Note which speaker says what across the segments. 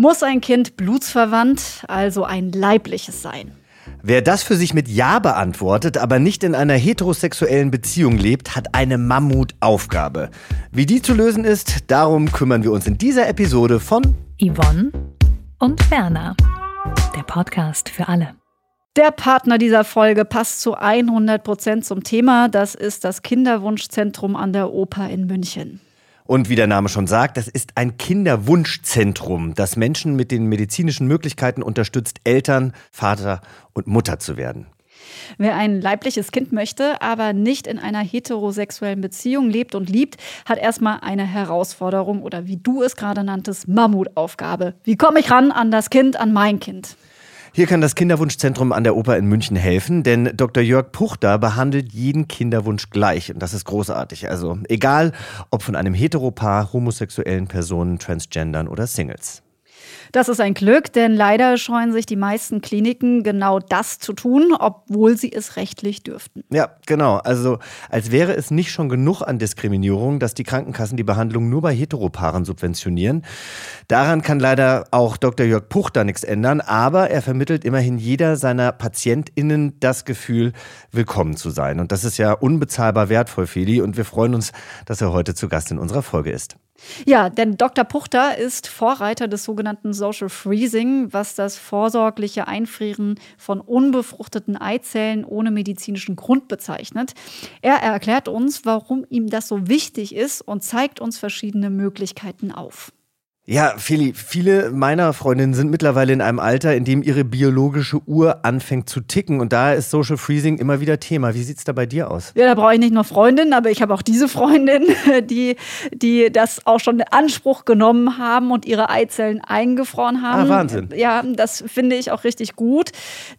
Speaker 1: Muss ein Kind blutsverwandt, also ein leibliches sein?
Speaker 2: Wer das für sich mit Ja beantwortet, aber nicht in einer heterosexuellen Beziehung lebt, hat eine Mammutaufgabe. Wie die zu lösen ist, darum kümmern wir uns in dieser Episode von
Speaker 3: Yvonne und Werner. Der Podcast für alle.
Speaker 1: Der Partner dieser Folge passt zu 100 Prozent zum Thema. Das ist das Kinderwunschzentrum an der Oper in München.
Speaker 2: Und wie der Name schon sagt, das ist ein Kinderwunschzentrum, das Menschen mit den medizinischen Möglichkeiten unterstützt, Eltern, Vater und Mutter zu werden.
Speaker 1: Wer ein leibliches Kind möchte, aber nicht in einer heterosexuellen Beziehung lebt und liebt, hat erstmal eine Herausforderung oder wie du es gerade nanntest, Mammutaufgabe. Wie komme ich ran an das Kind, an mein Kind?
Speaker 2: Hier kann das Kinderwunschzentrum an der Oper in München helfen, denn Dr. Jörg Puchter behandelt jeden Kinderwunsch gleich und das ist großartig. Also egal, ob von einem Heteropaar, homosexuellen Personen, Transgendern oder Singles.
Speaker 1: Das ist ein Glück, denn leider scheuen sich die meisten Kliniken genau das zu tun, obwohl sie es rechtlich dürften.
Speaker 2: Ja, genau. Also als wäre es nicht schon genug an Diskriminierung, dass die Krankenkassen die Behandlung nur bei Heteropaaren subventionieren. Daran kann leider auch Dr. Jörg Puchter nichts ändern, aber er vermittelt immerhin jeder seiner PatientInnen das Gefühl, willkommen zu sein. Und das ist ja unbezahlbar wertvoll, Feli. Und wir freuen uns, dass er heute zu Gast in unserer Folge ist.
Speaker 1: Ja, denn Dr. Puchter ist Vorreiter des sogenannten Social Freezing, was das vorsorgliche Einfrieren von unbefruchteten Eizellen ohne medizinischen Grund bezeichnet. Er erklärt uns, warum ihm das so wichtig ist und zeigt uns verschiedene Möglichkeiten auf.
Speaker 2: Ja, Feli, viele meiner Freundinnen sind mittlerweile in einem Alter, in dem ihre biologische Uhr anfängt zu ticken. Und da ist Social Freezing immer wieder Thema. Wie sieht es da bei dir aus?
Speaker 1: Ja, da brauche ich nicht nur Freundinnen, aber ich habe auch diese Freundin, die, die das auch schon in Anspruch genommen haben und ihre Eizellen eingefroren haben.
Speaker 2: Ah, Wahnsinn.
Speaker 1: Ja, das finde ich auch richtig gut.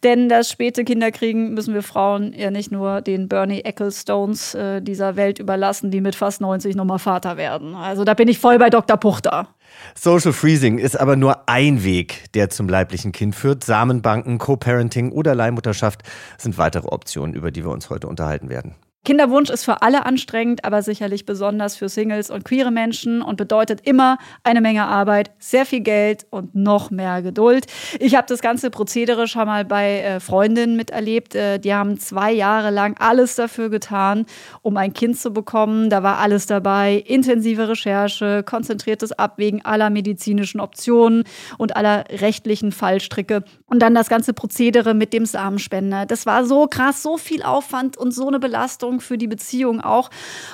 Speaker 1: Denn das späte Kinderkriegen müssen wir Frauen ja nicht nur den Bernie Ecclestones äh, dieser Welt überlassen, die mit fast 90 nochmal Vater werden. Also da bin ich voll bei Dr. Puchter.
Speaker 2: Social Freezing ist aber nur ein Weg, der zum leiblichen Kind führt. Samenbanken, Co-Parenting oder Leihmutterschaft sind weitere Optionen, über die wir uns heute unterhalten werden.
Speaker 1: Kinderwunsch ist für alle anstrengend, aber sicherlich besonders für Singles und queere Menschen und bedeutet immer eine Menge Arbeit, sehr viel Geld und noch mehr Geduld. Ich habe das ganze Prozedere schon mal bei äh, Freundinnen miterlebt. Äh, die haben zwei Jahre lang alles dafür getan, um ein Kind zu bekommen. Da war alles dabei. Intensive Recherche, konzentriertes Abwägen aller medizinischen Optionen und aller rechtlichen Fallstricke. Und dann das ganze Prozedere mit dem Samenspender. Das war so krass, so viel Aufwand und so eine Belastung Belastung für die Beziehung auch.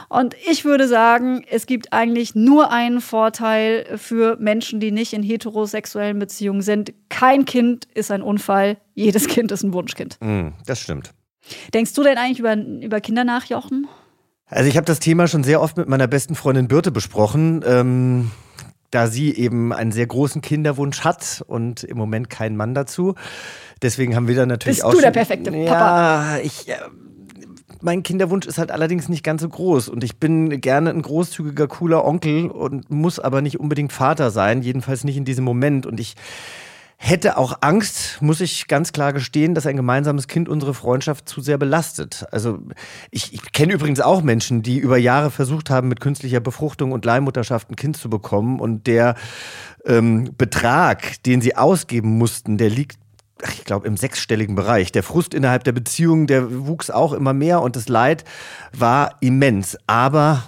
Speaker 1: Und ich würde sagen, es gibt eigentlich nur einen Vorteil für Menschen, die nicht in heterosexuellen Beziehungen sind. Kein Kind ist ein Unfall, jedes Kind ist ein Wunschkind.
Speaker 2: Mm, das stimmt.
Speaker 1: Denkst du denn eigentlich über, über Kinder nach, Jochen?
Speaker 2: Also ich habe das Thema schon sehr oft mit meiner besten Freundin Birte besprochen. Ähm da sie eben einen sehr großen Kinderwunsch hat und im Moment keinen Mann dazu. Deswegen haben wir da natürlich
Speaker 1: Bist
Speaker 2: auch.
Speaker 1: Bist du der perfekte Papa?
Speaker 2: Ja, ich. Mein Kinderwunsch ist halt allerdings nicht ganz so groß und ich bin gerne ein großzügiger, cooler Onkel und muss aber nicht unbedingt Vater sein, jedenfalls nicht in diesem Moment. Und ich hätte auch Angst, muss ich ganz klar gestehen, dass ein gemeinsames Kind unsere Freundschaft zu sehr belastet. Also ich, ich kenne übrigens auch Menschen, die über Jahre versucht haben, mit künstlicher Befruchtung und Leihmutterschaft ein Kind zu bekommen und der ähm, Betrag, den sie ausgeben mussten, der liegt ich glaube, im sechsstelligen Bereich. Der Frust innerhalb der Beziehung, der wuchs auch immer mehr und das Leid war immens. Aber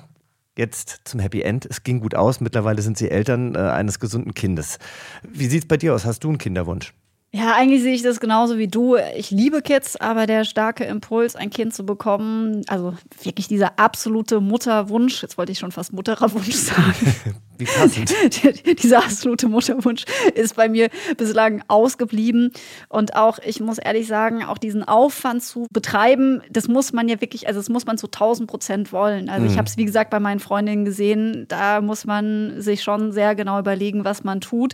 Speaker 2: jetzt zum Happy End. Es ging gut aus. Mittlerweile sind sie Eltern äh, eines gesunden Kindes. Wie sieht es bei dir aus? Hast du einen Kinderwunsch?
Speaker 1: Ja, eigentlich sehe ich das genauso wie du. Ich liebe Kids, aber der starke Impuls, ein Kind zu bekommen, also wirklich dieser absolute Mutterwunsch, jetzt wollte ich schon fast Muttererwunsch sagen.
Speaker 2: Wie passend.
Speaker 1: Dieser absolute Mutterwunsch ist bei mir bislang ausgeblieben. Und auch, ich muss ehrlich sagen, auch diesen Aufwand zu betreiben, das muss man ja wirklich, also das muss man zu 1000 Prozent wollen. Also mhm. ich habe es, wie gesagt, bei meinen Freundinnen gesehen, da muss man sich schon sehr genau überlegen, was man tut.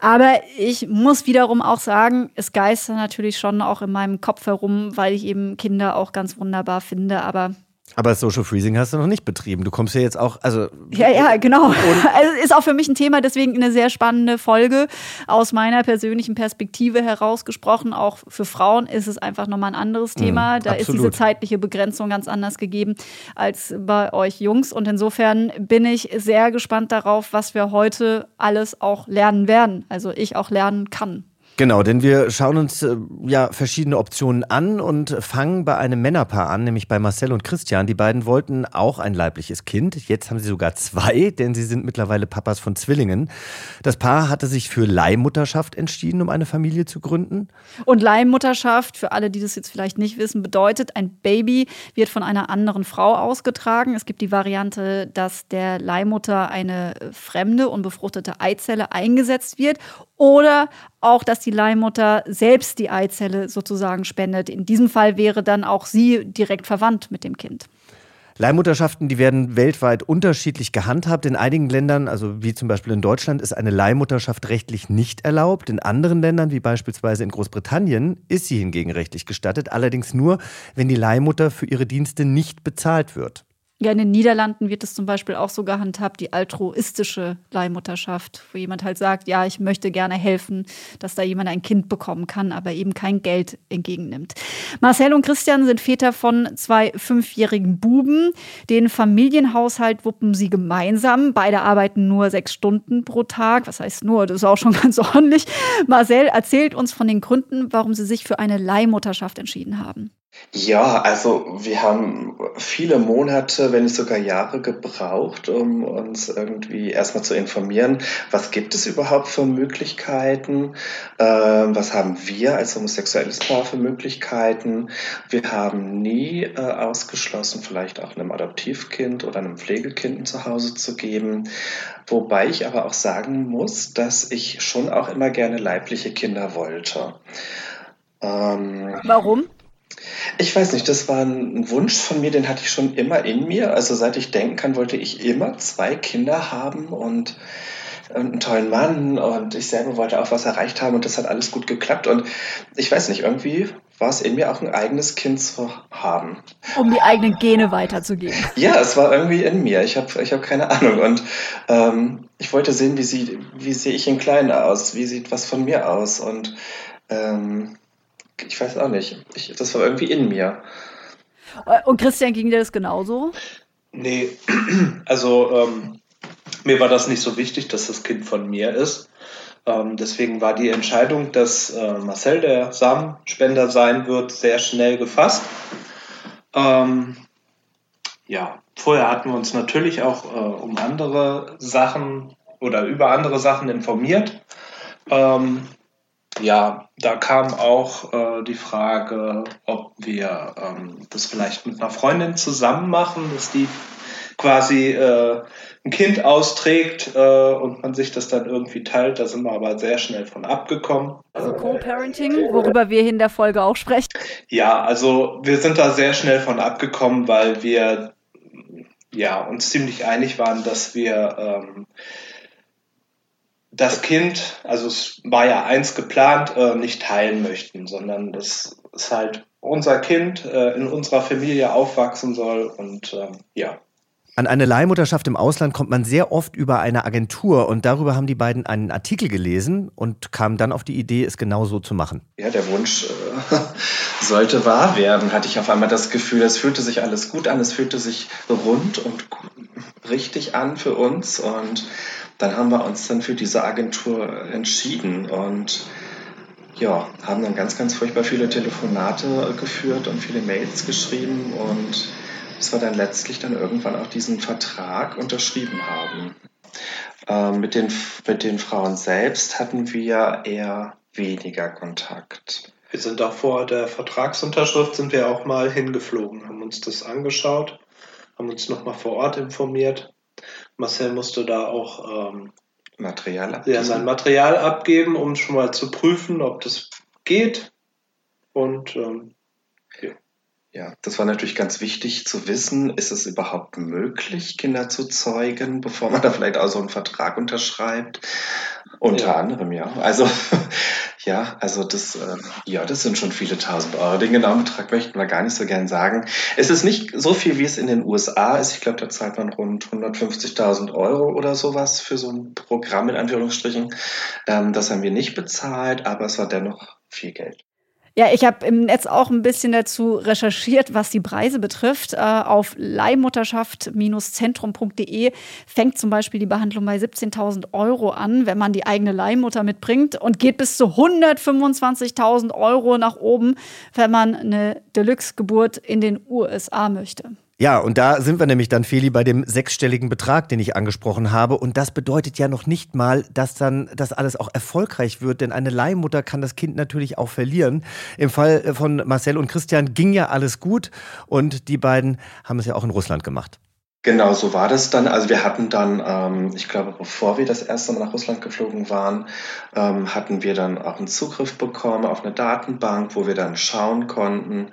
Speaker 1: Aber ich muss wiederum auch sagen, es geistert natürlich schon auch in meinem Kopf herum, weil ich eben Kinder auch ganz wunderbar finde. Aber
Speaker 2: aber Social Freezing hast du noch nicht betrieben. Du kommst ja jetzt auch, also.
Speaker 1: Ja, ja, genau. Also ist auch für mich ein Thema, deswegen eine sehr spannende Folge. Aus meiner persönlichen Perspektive herausgesprochen. Auch für Frauen ist es einfach nochmal ein anderes mhm, Thema. Mm, da ist diese zeitliche Begrenzung ganz anders gegeben als bei euch Jungs. Und insofern bin ich sehr gespannt darauf, was wir heute alles auch lernen werden. Also ich auch lernen kann.
Speaker 2: Genau, denn wir schauen uns äh, ja verschiedene Optionen an und fangen bei einem Männerpaar an, nämlich bei Marcel und Christian. Die beiden wollten auch ein leibliches Kind. Jetzt haben sie sogar zwei, denn sie sind mittlerweile Papas von Zwillingen. Das Paar hatte sich für Leihmutterschaft entschieden, um eine Familie zu gründen.
Speaker 1: Und Leihmutterschaft, für alle, die das jetzt vielleicht nicht wissen, bedeutet, ein Baby wird von einer anderen Frau ausgetragen. Es gibt die Variante, dass der Leihmutter eine fremde, unbefruchtete Eizelle eingesetzt wird oder auch, dass die Leihmutter selbst die Eizelle sozusagen spendet. In diesem Fall wäre dann auch sie direkt verwandt mit dem Kind.
Speaker 2: Leihmutterschaften, die werden weltweit unterschiedlich gehandhabt. In einigen Ländern, also wie zum Beispiel in Deutschland, ist eine Leihmutterschaft rechtlich nicht erlaubt. In anderen Ländern, wie beispielsweise in Großbritannien, ist sie hingegen rechtlich gestattet. Allerdings nur, wenn die Leihmutter für ihre Dienste nicht bezahlt wird.
Speaker 1: Ja, in den Niederlanden wird es zum Beispiel auch so gehandhabt, die altruistische Leihmutterschaft, wo jemand halt sagt, ja, ich möchte gerne helfen, dass da jemand ein Kind bekommen kann, aber eben kein Geld entgegennimmt. Marcel und Christian sind Väter von zwei fünfjährigen Buben. Den Familienhaushalt wuppen sie gemeinsam. Beide arbeiten nur sechs Stunden pro Tag. Was heißt nur? Das ist auch schon ganz ordentlich. Marcel erzählt uns von den Gründen, warum sie sich für eine Leihmutterschaft entschieden haben.
Speaker 4: Ja, also wir haben viele Monate, wenn nicht sogar Jahre gebraucht, um uns irgendwie erstmal zu informieren, was gibt es überhaupt für Möglichkeiten, äh, was haben wir als homosexuelles Paar für Möglichkeiten. Wir haben nie äh, ausgeschlossen, vielleicht auch einem Adoptivkind oder einem Pflegekind ein Zuhause zu geben. Wobei ich aber auch sagen muss, dass ich schon auch immer gerne leibliche Kinder wollte.
Speaker 1: Ähm, Warum?
Speaker 4: Ich weiß nicht, das war ein Wunsch von mir, den hatte ich schon immer in mir. Also seit ich denken kann, wollte ich immer zwei Kinder haben und einen tollen Mann und ich selber wollte auch was erreicht haben und das hat alles gut geklappt und ich weiß nicht, irgendwie war es in mir auch ein eigenes Kind zu haben.
Speaker 1: Um die eigenen Gene weiterzugeben.
Speaker 4: Ja, es war irgendwie in mir. Ich habe ich hab keine Ahnung und ähm, ich wollte sehen, wie, sie, wie sehe ich in Kleinen aus, wie sieht was von mir aus und ähm, ich weiß auch nicht. Ich, das war irgendwie in mir.
Speaker 1: Und Christian, ging dir das genauso?
Speaker 5: Nee, also ähm, mir war das nicht so wichtig, dass das Kind von mir ist. Ähm, deswegen war die Entscheidung, dass äh, Marcel der Samenspender sein wird, sehr schnell gefasst. Ähm, ja, vorher hatten wir uns natürlich auch äh, um andere Sachen oder über andere Sachen informiert. Ähm, ja, da kam auch äh, die Frage, ob wir ähm, das vielleicht mit einer Freundin zusammen machen, dass die quasi äh, ein Kind austrägt äh, und man sich das dann irgendwie teilt. Da sind wir aber sehr schnell von abgekommen.
Speaker 1: Also Co-Parenting, worüber wir in der Folge auch sprechen.
Speaker 5: Ja, also wir sind da sehr schnell von abgekommen, weil wir ja, uns ziemlich einig waren, dass wir ähm, das Kind, also es war ja eins geplant, äh, nicht teilen möchten, sondern das ist halt unser Kind äh, in unserer Familie aufwachsen soll und ähm, ja.
Speaker 2: An eine Leihmutterschaft im Ausland kommt man sehr oft über eine Agentur und darüber haben die beiden einen Artikel gelesen und kamen dann auf die Idee, es genau so zu machen.
Speaker 4: Ja, der Wunsch äh, sollte wahr werden, hatte ich auf einmal das Gefühl. Es fühlte sich alles gut an, es fühlte sich rund und richtig an für uns und dann haben wir uns dann für diese Agentur entschieden und ja, haben dann ganz, ganz furchtbar viele Telefonate geführt und viele Mails geschrieben und bis wir dann letztlich dann irgendwann auch diesen Vertrag unterschrieben haben. Ähm, mit, den, mit den Frauen selbst hatten wir eher weniger Kontakt.
Speaker 5: Wir sind auch vor der Vertragsunterschrift sind wir auch mal hingeflogen, haben uns das angeschaut, haben uns nochmal vor Ort informiert Marcel musste da auch ähm,
Speaker 4: Material abgeben.
Speaker 5: Ja, sein Material abgeben, um schon mal zu prüfen, ob das geht. Und ähm,
Speaker 4: ja, das war natürlich ganz wichtig zu wissen, ist es überhaupt möglich, Kinder zu zeugen, bevor man da vielleicht auch so einen Vertrag unterschreibt? Unter ja. anderem, ja. Also, ja, also das, äh, ja, das sind schon viele tausend Euro. Den genauen Betrag möchten wir gar nicht so gern sagen. Es ist nicht so viel, wie es in den USA ist. Ich glaube, da zahlt man rund 150.000 Euro oder sowas für so ein Programm in Anführungsstrichen. Ähm, das haben wir nicht bezahlt, aber es war dennoch viel Geld.
Speaker 1: Ja, ich habe im Netz auch ein bisschen dazu recherchiert, was die Preise betrifft. Äh, auf Leihmutterschaft-zentrum.de fängt zum Beispiel die Behandlung bei 17.000 Euro an, wenn man die eigene Leihmutter mitbringt und geht bis zu 125.000 Euro nach oben, wenn man eine Deluxe-Geburt in den USA möchte.
Speaker 2: Ja, und da sind wir nämlich dann, Feli, bei dem sechsstelligen Betrag, den ich angesprochen habe. Und das bedeutet ja noch nicht mal, dass dann das alles auch erfolgreich wird, denn eine Leihmutter kann das Kind natürlich auch verlieren. Im Fall von Marcel und Christian ging ja alles gut und die beiden haben es ja auch in Russland gemacht.
Speaker 4: Genau, so war das dann. Also wir hatten dann, ähm, ich glaube, bevor wir das erste Mal nach Russland geflogen waren, ähm, hatten wir dann auch einen Zugriff bekommen auf eine Datenbank, wo wir dann schauen konnten.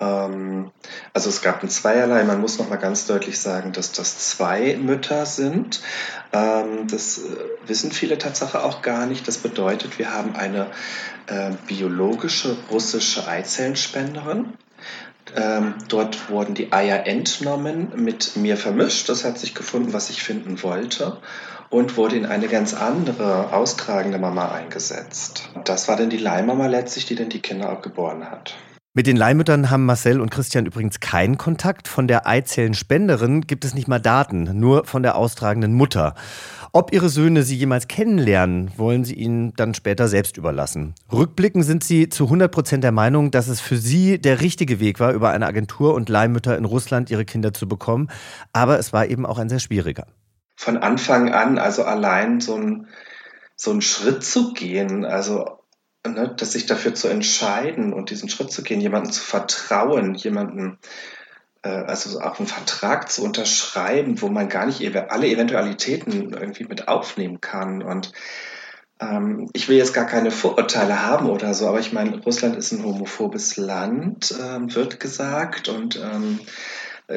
Speaker 4: Ähm, also es gab ein Zweierlei. Man muss noch mal ganz deutlich sagen, dass das zwei Mütter sind. Ähm, das äh, wissen viele Tatsache auch gar nicht. Das bedeutet, wir haben eine äh, biologische russische Eizellenspenderin ähm, dort wurden die Eier entnommen, mit mir vermischt. Das hat sich gefunden, was ich finden wollte. Und wurde in eine ganz andere, austragende Mama eingesetzt. Das war dann die Leihmama letztlich, die dann die Kinder auch geboren hat.
Speaker 2: Mit den Leihmüttern haben Marcel und Christian übrigens keinen Kontakt. Von der Eizellenspenderin gibt es nicht mal Daten, nur von der austragenden Mutter. Ob ihre Söhne sie jemals kennenlernen, wollen sie ihnen dann später selbst überlassen. Rückblickend sind sie zu 100 Prozent der Meinung, dass es für sie der richtige Weg war, über eine Agentur und Leihmütter in Russland ihre Kinder zu bekommen. Aber es war eben auch ein sehr schwieriger.
Speaker 4: Von Anfang an, also allein so ein, so einen Schritt zu gehen, also ne, dass sich dafür zu entscheiden und diesen Schritt zu gehen, jemandem zu vertrauen, jemanden, äh, also auch einen Vertrag zu unterschreiben, wo man gar nicht alle Eventualitäten irgendwie mit aufnehmen kann. Und ähm, ich will jetzt gar keine Vorurteile haben oder so, aber ich meine, Russland ist ein homophobes Land, äh, wird gesagt. Und ähm,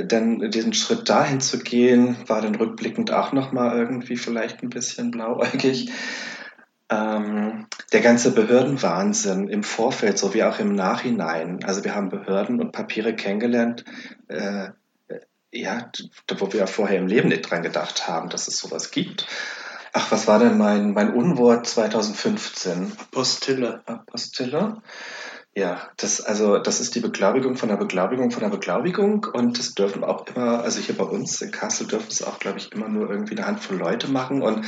Speaker 4: dann diesen Schritt dahin zu gehen, war dann rückblickend auch nochmal irgendwie vielleicht ein bisschen blauäugig ähm, der ganze Behördenwahnsinn im Vorfeld sowie auch im Nachhinein. Also wir haben Behörden und Papiere kennengelernt, äh, ja, wo wir ja vorher im Leben nicht dran gedacht haben, dass es sowas gibt. Ach, was war denn mein, mein Unwort 2015?
Speaker 5: Apostille.
Speaker 4: Apostille? Ja, das, also, das ist die Beglaubigung von der Beglaubigung von der Beglaubigung und das dürfen auch immer, also hier bei uns in Kassel dürfen es auch, glaube ich, immer nur irgendwie eine Handvoll Leute machen und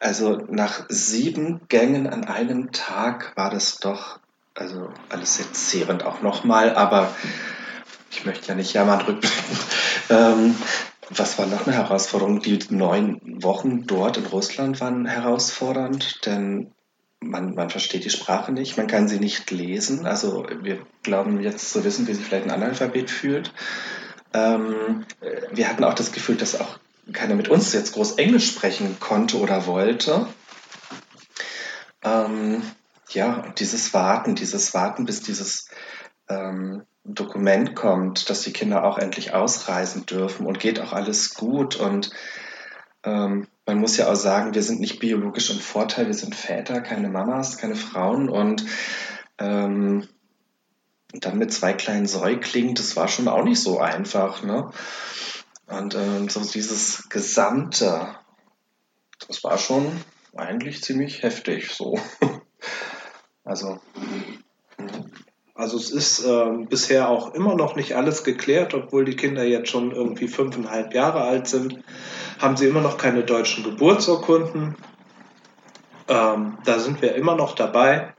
Speaker 4: also nach sieben Gängen an einem Tag war das doch, also alles sehr zehrend auch nochmal, aber ich möchte ja nicht jammern rückblicken. Ähm, was war noch eine Herausforderung? Die neun Wochen dort in Russland waren herausfordernd, denn man, man versteht die Sprache nicht, man kann sie nicht lesen. Also wir glauben jetzt zu wissen, wie sich vielleicht ein Analphabet fühlt. Ähm, wir hatten auch das Gefühl, dass auch keiner mit uns jetzt groß Englisch sprechen konnte oder wollte. Ähm, ja, dieses Warten, dieses Warten, bis dieses ähm, Dokument kommt, dass die Kinder auch endlich ausreisen dürfen und geht auch alles gut. Und ähm, man muss ja auch sagen, wir sind nicht biologisch im Vorteil, wir sind Väter, keine Mamas, keine Frauen. Und ähm, dann mit zwei kleinen Säuglingen, das war schon auch nicht so einfach. Ne? Und ähm, so dieses Gesamte, das war schon eigentlich ziemlich heftig so. also.
Speaker 5: Also es ist äh, bisher auch immer noch nicht alles geklärt, obwohl die Kinder jetzt schon irgendwie fünfeinhalb Jahre alt sind, haben sie immer noch keine deutschen Geburtsurkunden. Ähm, da sind wir immer noch dabei,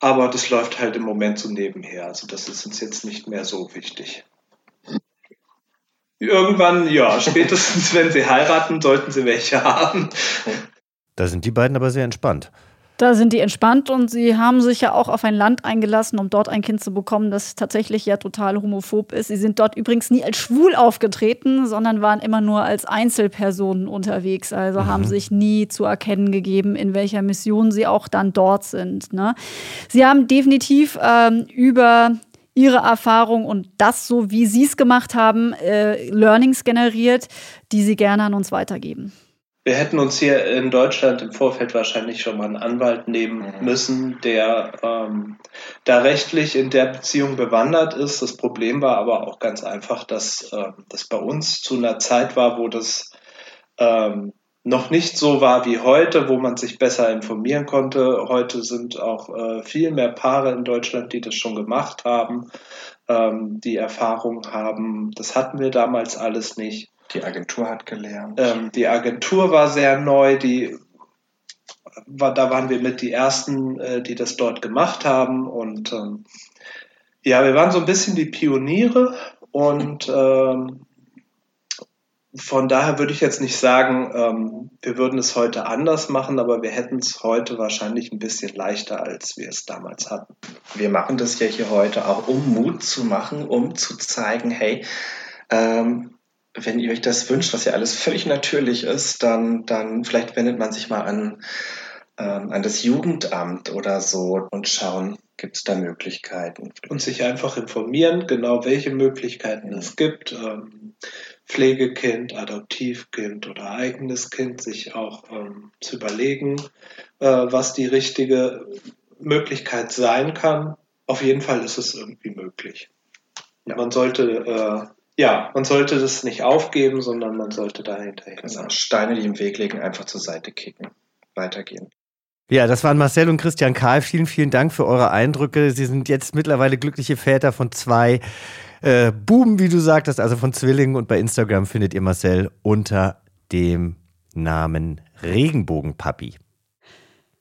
Speaker 5: aber das läuft halt im Moment so nebenher. Also das ist uns jetzt nicht mehr so wichtig. Irgendwann, ja, spätestens wenn sie heiraten, sollten sie welche haben.
Speaker 2: Da sind die beiden aber sehr entspannt.
Speaker 1: Da sind die entspannt und sie haben sich ja auch auf ein Land eingelassen, um dort ein Kind zu bekommen, das tatsächlich ja total homophob ist. Sie sind dort übrigens nie als schwul aufgetreten, sondern waren immer nur als Einzelpersonen unterwegs. Also mhm. haben sich nie zu erkennen gegeben, in welcher Mission sie auch dann dort sind. Ne? Sie haben definitiv ähm, über ihre Erfahrung und das, so wie sie es gemacht haben, äh, Learnings generiert, die sie gerne an uns weitergeben.
Speaker 5: Wir hätten uns hier in Deutschland im Vorfeld wahrscheinlich schon mal einen Anwalt nehmen mhm. müssen, der ähm, da rechtlich in der Beziehung bewandert ist. Das Problem war aber auch ganz einfach, dass äh, das bei uns zu einer Zeit war, wo das ähm, noch nicht so war wie heute, wo man sich besser informieren konnte. Heute sind auch äh, viel mehr Paare in Deutschland, die das schon gemacht haben, ähm, die Erfahrung haben. Das hatten wir damals alles nicht.
Speaker 4: Die Agentur hat gelernt.
Speaker 5: Ähm, die Agentur war sehr neu, die war, da waren wir mit die ersten, äh, die das dort gemacht haben. Und ähm, ja, wir waren so ein bisschen die Pioniere und ähm, von daher würde ich jetzt nicht sagen, ähm, wir würden es heute anders machen, aber wir hätten es heute wahrscheinlich ein bisschen leichter, als wir es damals hatten.
Speaker 4: Wir machen das ja hier heute auch, um Mut zu machen, um zu zeigen, hey, ähm, wenn ihr euch das wünscht, was ja alles völlig natürlich ist, dann, dann vielleicht wendet man sich mal an, ähm, an das Jugendamt oder so und schauen, gibt es da Möglichkeiten.
Speaker 5: Und sich einfach informieren, genau welche Möglichkeiten es gibt. Ähm, Pflegekind, Adoptivkind oder eigenes Kind, sich auch ähm, zu überlegen, äh, was die richtige Möglichkeit sein kann. Auf jeden Fall ist es irgendwie möglich. Ja. Man sollte äh, ja, man sollte das nicht aufgeben, sondern man sollte dahinter
Speaker 4: genau. Steine, die im Weg liegen, einfach zur Seite kicken. Weitergehen.
Speaker 2: Ja, das waren Marcel und Christian Karl. Vielen, vielen Dank für eure Eindrücke. Sie sind jetzt mittlerweile glückliche Väter von zwei äh, Buben, wie du sagtest, also von Zwillingen. Und bei Instagram findet ihr Marcel unter dem Namen Regenbogenpapi.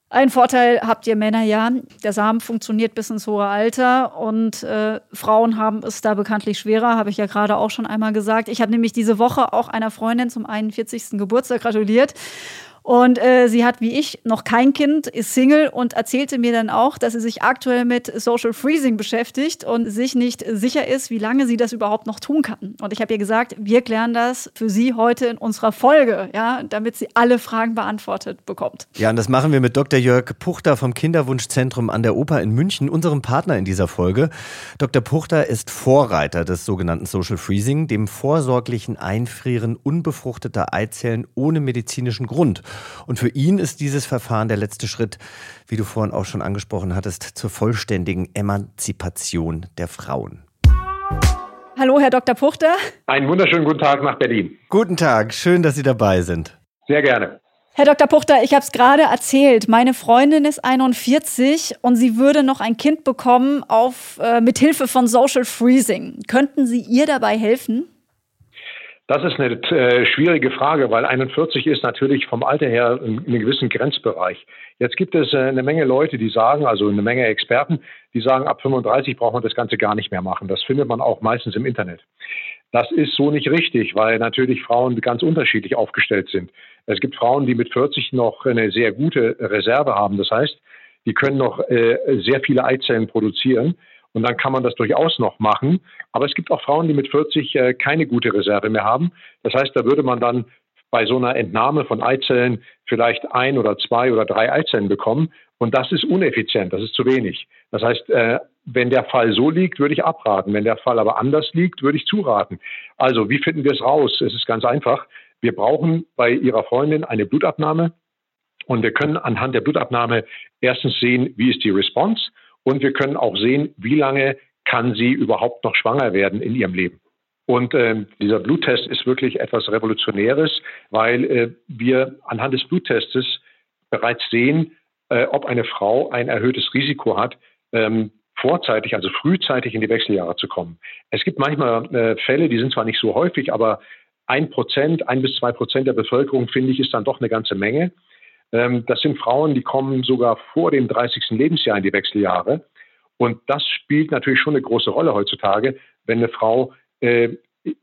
Speaker 1: Ein Vorteil habt ihr Männer ja, der Samen funktioniert bis ins hohe Alter und äh, Frauen haben es da bekanntlich schwerer, habe ich ja gerade auch schon einmal gesagt. Ich habe nämlich diese Woche auch einer Freundin zum 41. Geburtstag gratuliert und äh, sie hat wie ich noch kein Kind, ist Single und erzählte mir dann auch, dass sie sich aktuell mit Social Freezing beschäftigt und sich nicht sicher ist, wie lange sie das überhaupt noch tun kann. Und ich habe ihr gesagt, wir klären das für sie heute in unserer Folge, ja, damit sie alle Fragen beantwortet bekommt.
Speaker 2: Ja, und das machen wir mit Dr. Jörg Puchter vom Kinderwunschzentrum an der Oper in München, unserem Partner in dieser Folge. Dr. Puchter ist Vorreiter des sogenannten Social Freezing, dem vorsorglichen Einfrieren unbefruchteter Eizellen ohne medizinischen Grund. Und für ihn ist dieses Verfahren der letzte Schritt, wie du vorhin auch schon angesprochen hattest, zur vollständigen Emanzipation der Frauen.
Speaker 1: Hallo, Herr Dr. Puchter.
Speaker 6: Einen wunderschönen guten Tag nach Berlin.
Speaker 2: Guten Tag, schön, dass Sie dabei sind.
Speaker 6: Sehr gerne.
Speaker 1: Herr Dr. Puchter, ich habe es gerade erzählt. Meine Freundin ist 41 und sie würde noch ein Kind bekommen auf, äh, mit Hilfe von Social Freezing. Könnten Sie ihr dabei helfen?
Speaker 6: Das ist eine äh, schwierige Frage, weil 41 ist natürlich vom Alter her in, in einem gewissen Grenzbereich. Jetzt gibt es äh, eine Menge Leute, die sagen, also eine Menge Experten, die sagen, ab 35 braucht man das Ganze gar nicht mehr machen. Das findet man auch meistens im Internet. Das ist so nicht richtig, weil natürlich Frauen ganz unterschiedlich aufgestellt sind. Es gibt Frauen, die mit 40 noch eine sehr gute Reserve haben. Das heißt, die können noch äh, sehr viele Eizellen produzieren. Und dann kann man das durchaus noch machen. Aber es gibt auch Frauen, die mit 40 äh, keine gute Reserve mehr haben. Das heißt, da würde man dann bei so einer Entnahme von Eizellen vielleicht ein oder zwei oder drei Eizellen bekommen. Und das ist uneffizient, das ist zu wenig. Das heißt, äh, wenn der Fall so liegt, würde ich abraten. Wenn der Fall aber anders liegt, würde ich zuraten. Also, wie finden wir es raus? Es ist ganz einfach. Wir brauchen bei Ihrer Freundin eine Blutabnahme. Und wir können anhand der Blutabnahme erstens sehen, wie ist die Response und wir können auch sehen, wie lange kann sie überhaupt noch schwanger werden in ihrem Leben. Und äh, dieser Bluttest ist wirklich etwas Revolutionäres, weil äh, wir anhand des Bluttestes bereits sehen, äh, ob eine Frau ein erhöhtes Risiko hat, ähm, vorzeitig, also frühzeitig in die Wechseljahre zu kommen. Es gibt manchmal äh, Fälle, die sind zwar nicht so häufig, aber ein Prozent, ein bis zwei Prozent der Bevölkerung, finde ich, ist dann doch eine ganze Menge. Ähm, das sind Frauen, die kommen sogar vor dem 30. Lebensjahr in die Wechseljahre. Und das spielt natürlich schon eine große Rolle heutzutage, wenn eine Frau äh,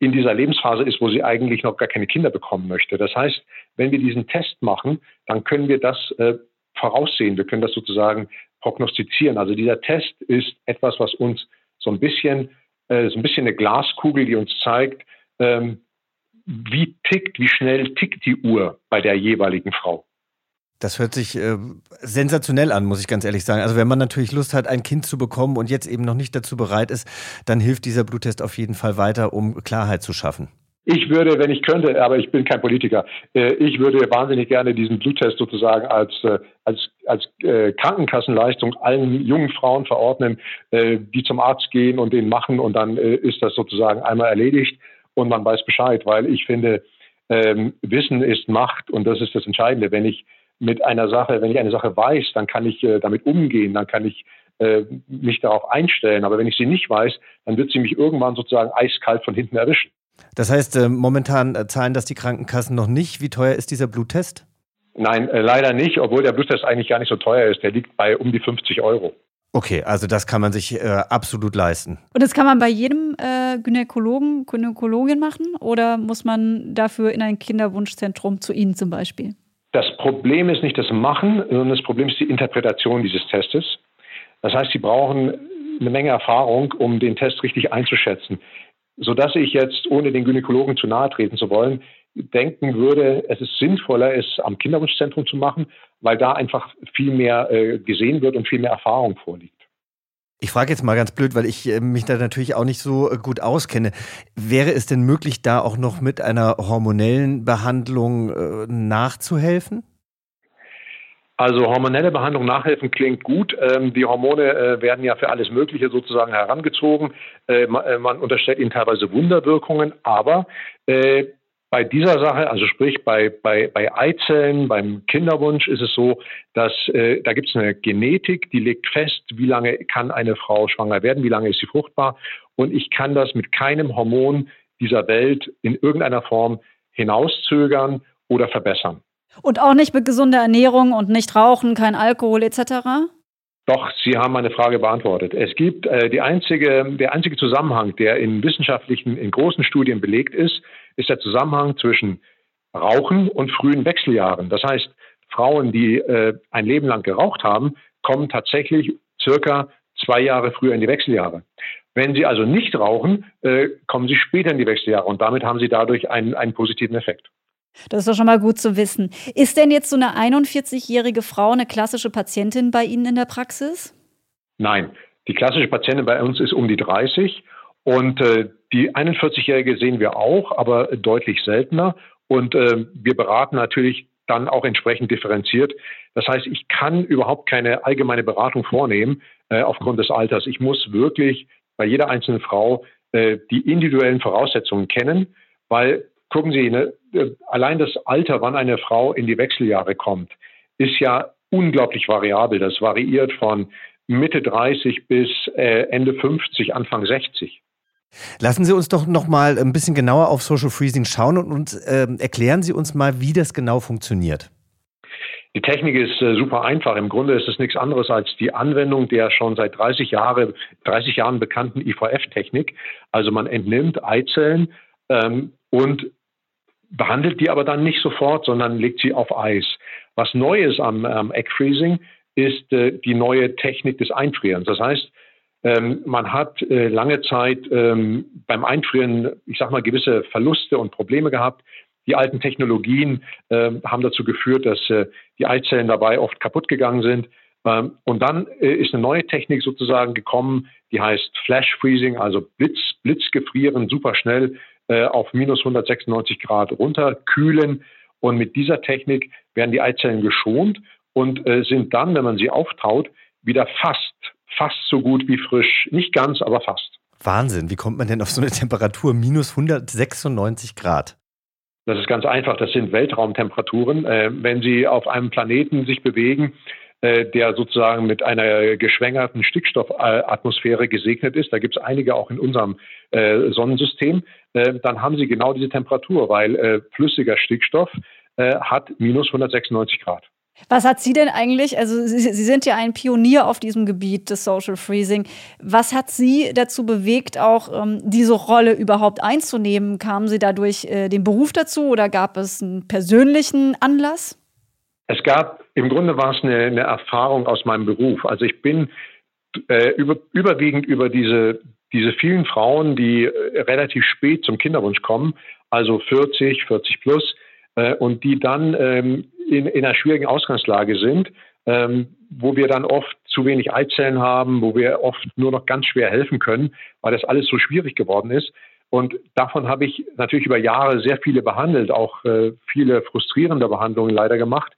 Speaker 6: in dieser Lebensphase ist, wo sie eigentlich noch gar keine Kinder bekommen möchte. Das heißt, wenn wir diesen Test machen, dann können wir das äh, voraussehen, wir können das sozusagen prognostizieren. Also dieser Test ist etwas, was uns so ein bisschen, äh, so ein bisschen eine Glaskugel, die uns zeigt, ähm, wie tickt, wie schnell tickt die Uhr bei der jeweiligen Frau.
Speaker 2: Das hört sich äh, sensationell an, muss ich ganz ehrlich sagen. Also wenn man natürlich Lust hat, ein Kind zu bekommen und jetzt eben noch nicht dazu bereit ist, dann hilft dieser Bluttest auf jeden Fall weiter, um Klarheit zu schaffen.
Speaker 6: Ich würde, wenn ich könnte, aber ich bin kein Politiker, äh, ich würde wahnsinnig gerne diesen Bluttest sozusagen als, äh, als, als äh, Krankenkassenleistung allen jungen Frauen verordnen, die zum Arzt gehen und den machen und dann ist das sozusagen einmal erledigt und man weiß Bescheid, weil ich finde, ähm, Wissen ist Macht und das ist das Entscheidende. Wenn ich mit einer Sache, wenn ich eine Sache weiß, dann kann ich damit umgehen, dann kann ich mich darauf einstellen. Aber wenn ich sie nicht weiß, dann wird sie mich irgendwann sozusagen eiskalt von hinten erwischen.
Speaker 2: Das heißt, äh, momentan äh, zahlen das die Krankenkassen noch nicht. Wie teuer ist dieser Bluttest?
Speaker 6: Nein, äh, leider nicht, obwohl der Bluttest eigentlich gar nicht so teuer ist. Der liegt bei um die 50 Euro.
Speaker 2: Okay, also das kann man sich äh, absolut leisten.
Speaker 1: Und das kann man bei jedem äh, Gynäkologen, Gynäkologin machen oder muss man dafür in ein Kinderwunschzentrum zu Ihnen zum Beispiel?
Speaker 6: Das Problem ist nicht das Machen, sondern das Problem ist die Interpretation dieses Testes. Das heißt, Sie brauchen eine Menge Erfahrung, um den Test richtig einzuschätzen sodass ich jetzt, ohne den Gynäkologen zu nahe treten zu wollen, denken würde, es ist sinnvoller, es am Kinderwunschzentrum zu machen, weil da einfach viel mehr äh, gesehen wird und viel mehr Erfahrung vorliegt.
Speaker 2: Ich frage jetzt mal ganz blöd, weil ich äh, mich da natürlich auch nicht so äh, gut auskenne. Wäre es denn möglich, da auch noch mit einer hormonellen Behandlung äh, nachzuhelfen?
Speaker 6: Also hormonelle Behandlung nachhelfen klingt gut. Ähm, die Hormone werden ja für alles Mögliche sozusagen herangezogen. Man, unterstellt ihnen teilweise Wunderwirkungen, aber bei dieser Sache, also sprich bei, bei, bei Eizellen, beim Kinderwunsch ist es so, dass äh, da gibt es eine Genetik, die legt fest, wie lange kann eine Frau schwanger werden, wie lange ist sie fruchtbar. Und ich kann das mit keinem Hormon dieser Welt in irgendeiner Form hinauszögern oder verbessern.
Speaker 1: Und auch nicht mit gesunder Ernährung und nicht rauchen, kein Alkohol etc.?
Speaker 6: Doch, Sie haben meine Frage beantwortet. Es gibt äh, die einzige, der einzige Zusammenhang, der in wissenschaftlichen, in großen Studien belegt ist, ist der Zusammenhang zwischen Rauchen und frühen Wechseljahren. Das heißt, Frauen, die äh, ein Leben lang geraucht haben, kommen tatsächlich circa zwei Jahre früher in die Wechseljahre. Wenn sie also nicht rauchen, äh, kommen sie später in die Wechseljahre und damit haben sie dadurch einen, einen positiven Effekt.
Speaker 1: Das ist doch schon mal gut zu wissen. Ist denn jetzt so eine 41-jährige Frau eine klassische Patientin bei Ihnen in der Praxis?
Speaker 6: Nein, die klassische Patientin bei uns ist um die 30 und äh, die 41-jährige sehen wir auch, aber deutlich seltener. Und äh, wir beraten natürlich dann auch entsprechend differenziert. Das heißt, ich kann überhaupt keine allgemeine Beratung vornehmen äh, aufgrund des Alters. Ich muss wirklich bei jeder einzelnen Frau äh, die individuellen Voraussetzungen kennen, weil gucken Sie, ne, äh, allein das Alter, wann eine Frau in die Wechseljahre kommt, ist ja unglaublich variabel. Das variiert von Mitte 30 bis äh, Ende 50, Anfang 60.
Speaker 2: Lassen Sie uns doch noch mal ein bisschen genauer auf Social Freezing schauen und uns, äh, erklären Sie uns mal, wie das genau funktioniert.
Speaker 6: Die Technik ist äh, super einfach. Im Grunde ist es nichts anderes als die Anwendung der schon seit 30, Jahre, 30 Jahren bekannten IVF-Technik. Also man entnimmt Eizellen ähm, und behandelt die aber dann nicht sofort, sondern legt sie auf Eis. Was neu ist am, am Egg Freezing ist äh, die neue Technik des Einfrierens. Das heißt, ähm, man hat äh, lange Zeit ähm, beim Einfrieren, ich sag mal, gewisse Verluste und Probleme gehabt. Die alten Technologien äh, haben dazu geführt, dass äh, die Eizellen dabei oft kaputt gegangen sind. Ähm, und dann äh, ist eine neue Technik sozusagen gekommen, die heißt Flash Freezing, also Blitz, Blitzgefrieren, super schnell äh, auf minus 196 Grad runterkühlen. Und mit dieser Technik werden die Eizellen geschont und äh, sind dann, wenn man sie auftaut, wieder fast, fast so gut wie frisch. Nicht ganz, aber fast.
Speaker 2: Wahnsinn, wie kommt man denn auf so eine Temperatur minus 196 Grad?
Speaker 6: Das ist ganz einfach, das sind Weltraumtemperaturen. Äh, wenn Sie auf einem Planeten sich bewegen, äh, der sozusagen mit einer geschwängerten Stickstoffatmosphäre gesegnet ist. Da gibt es einige auch in unserem äh, Sonnensystem. Äh, dann haben sie genau diese Temperatur, weil flüssiger Stickstoff hat minus 196 Grad.
Speaker 1: Was hat Sie denn eigentlich, also Sie, Sie, sind ja ein Pionier auf diesem Gebiet des Social Freezing. Was hat Sie dazu bewegt, auch ähm, diese Rolle überhaupt einzunehmen? Kamen Sie dadurch äh, den Beruf dazu oder gab es einen persönlichen Anlass?
Speaker 6: Es gab, im Grunde war es eine, eine Erfahrung aus meinem Beruf. Also ich bin äh, über, überwiegend über diese, diese vielen Frauen, die äh, relativ spät zum Kinderwunsch kommen, also 40, 40 plus, äh, und die dann ähm, in, in einer schwierigen Ausgangslage sind, ähm, wo wir dann oft zu wenig Eizellen haben, wo wir oft nur noch ganz schwer helfen können, weil das alles so schwierig geworden ist. Und davon habe ich natürlich über Jahre sehr viele behandelt, auch äh, viele frustrierende Behandlungen leider gemacht.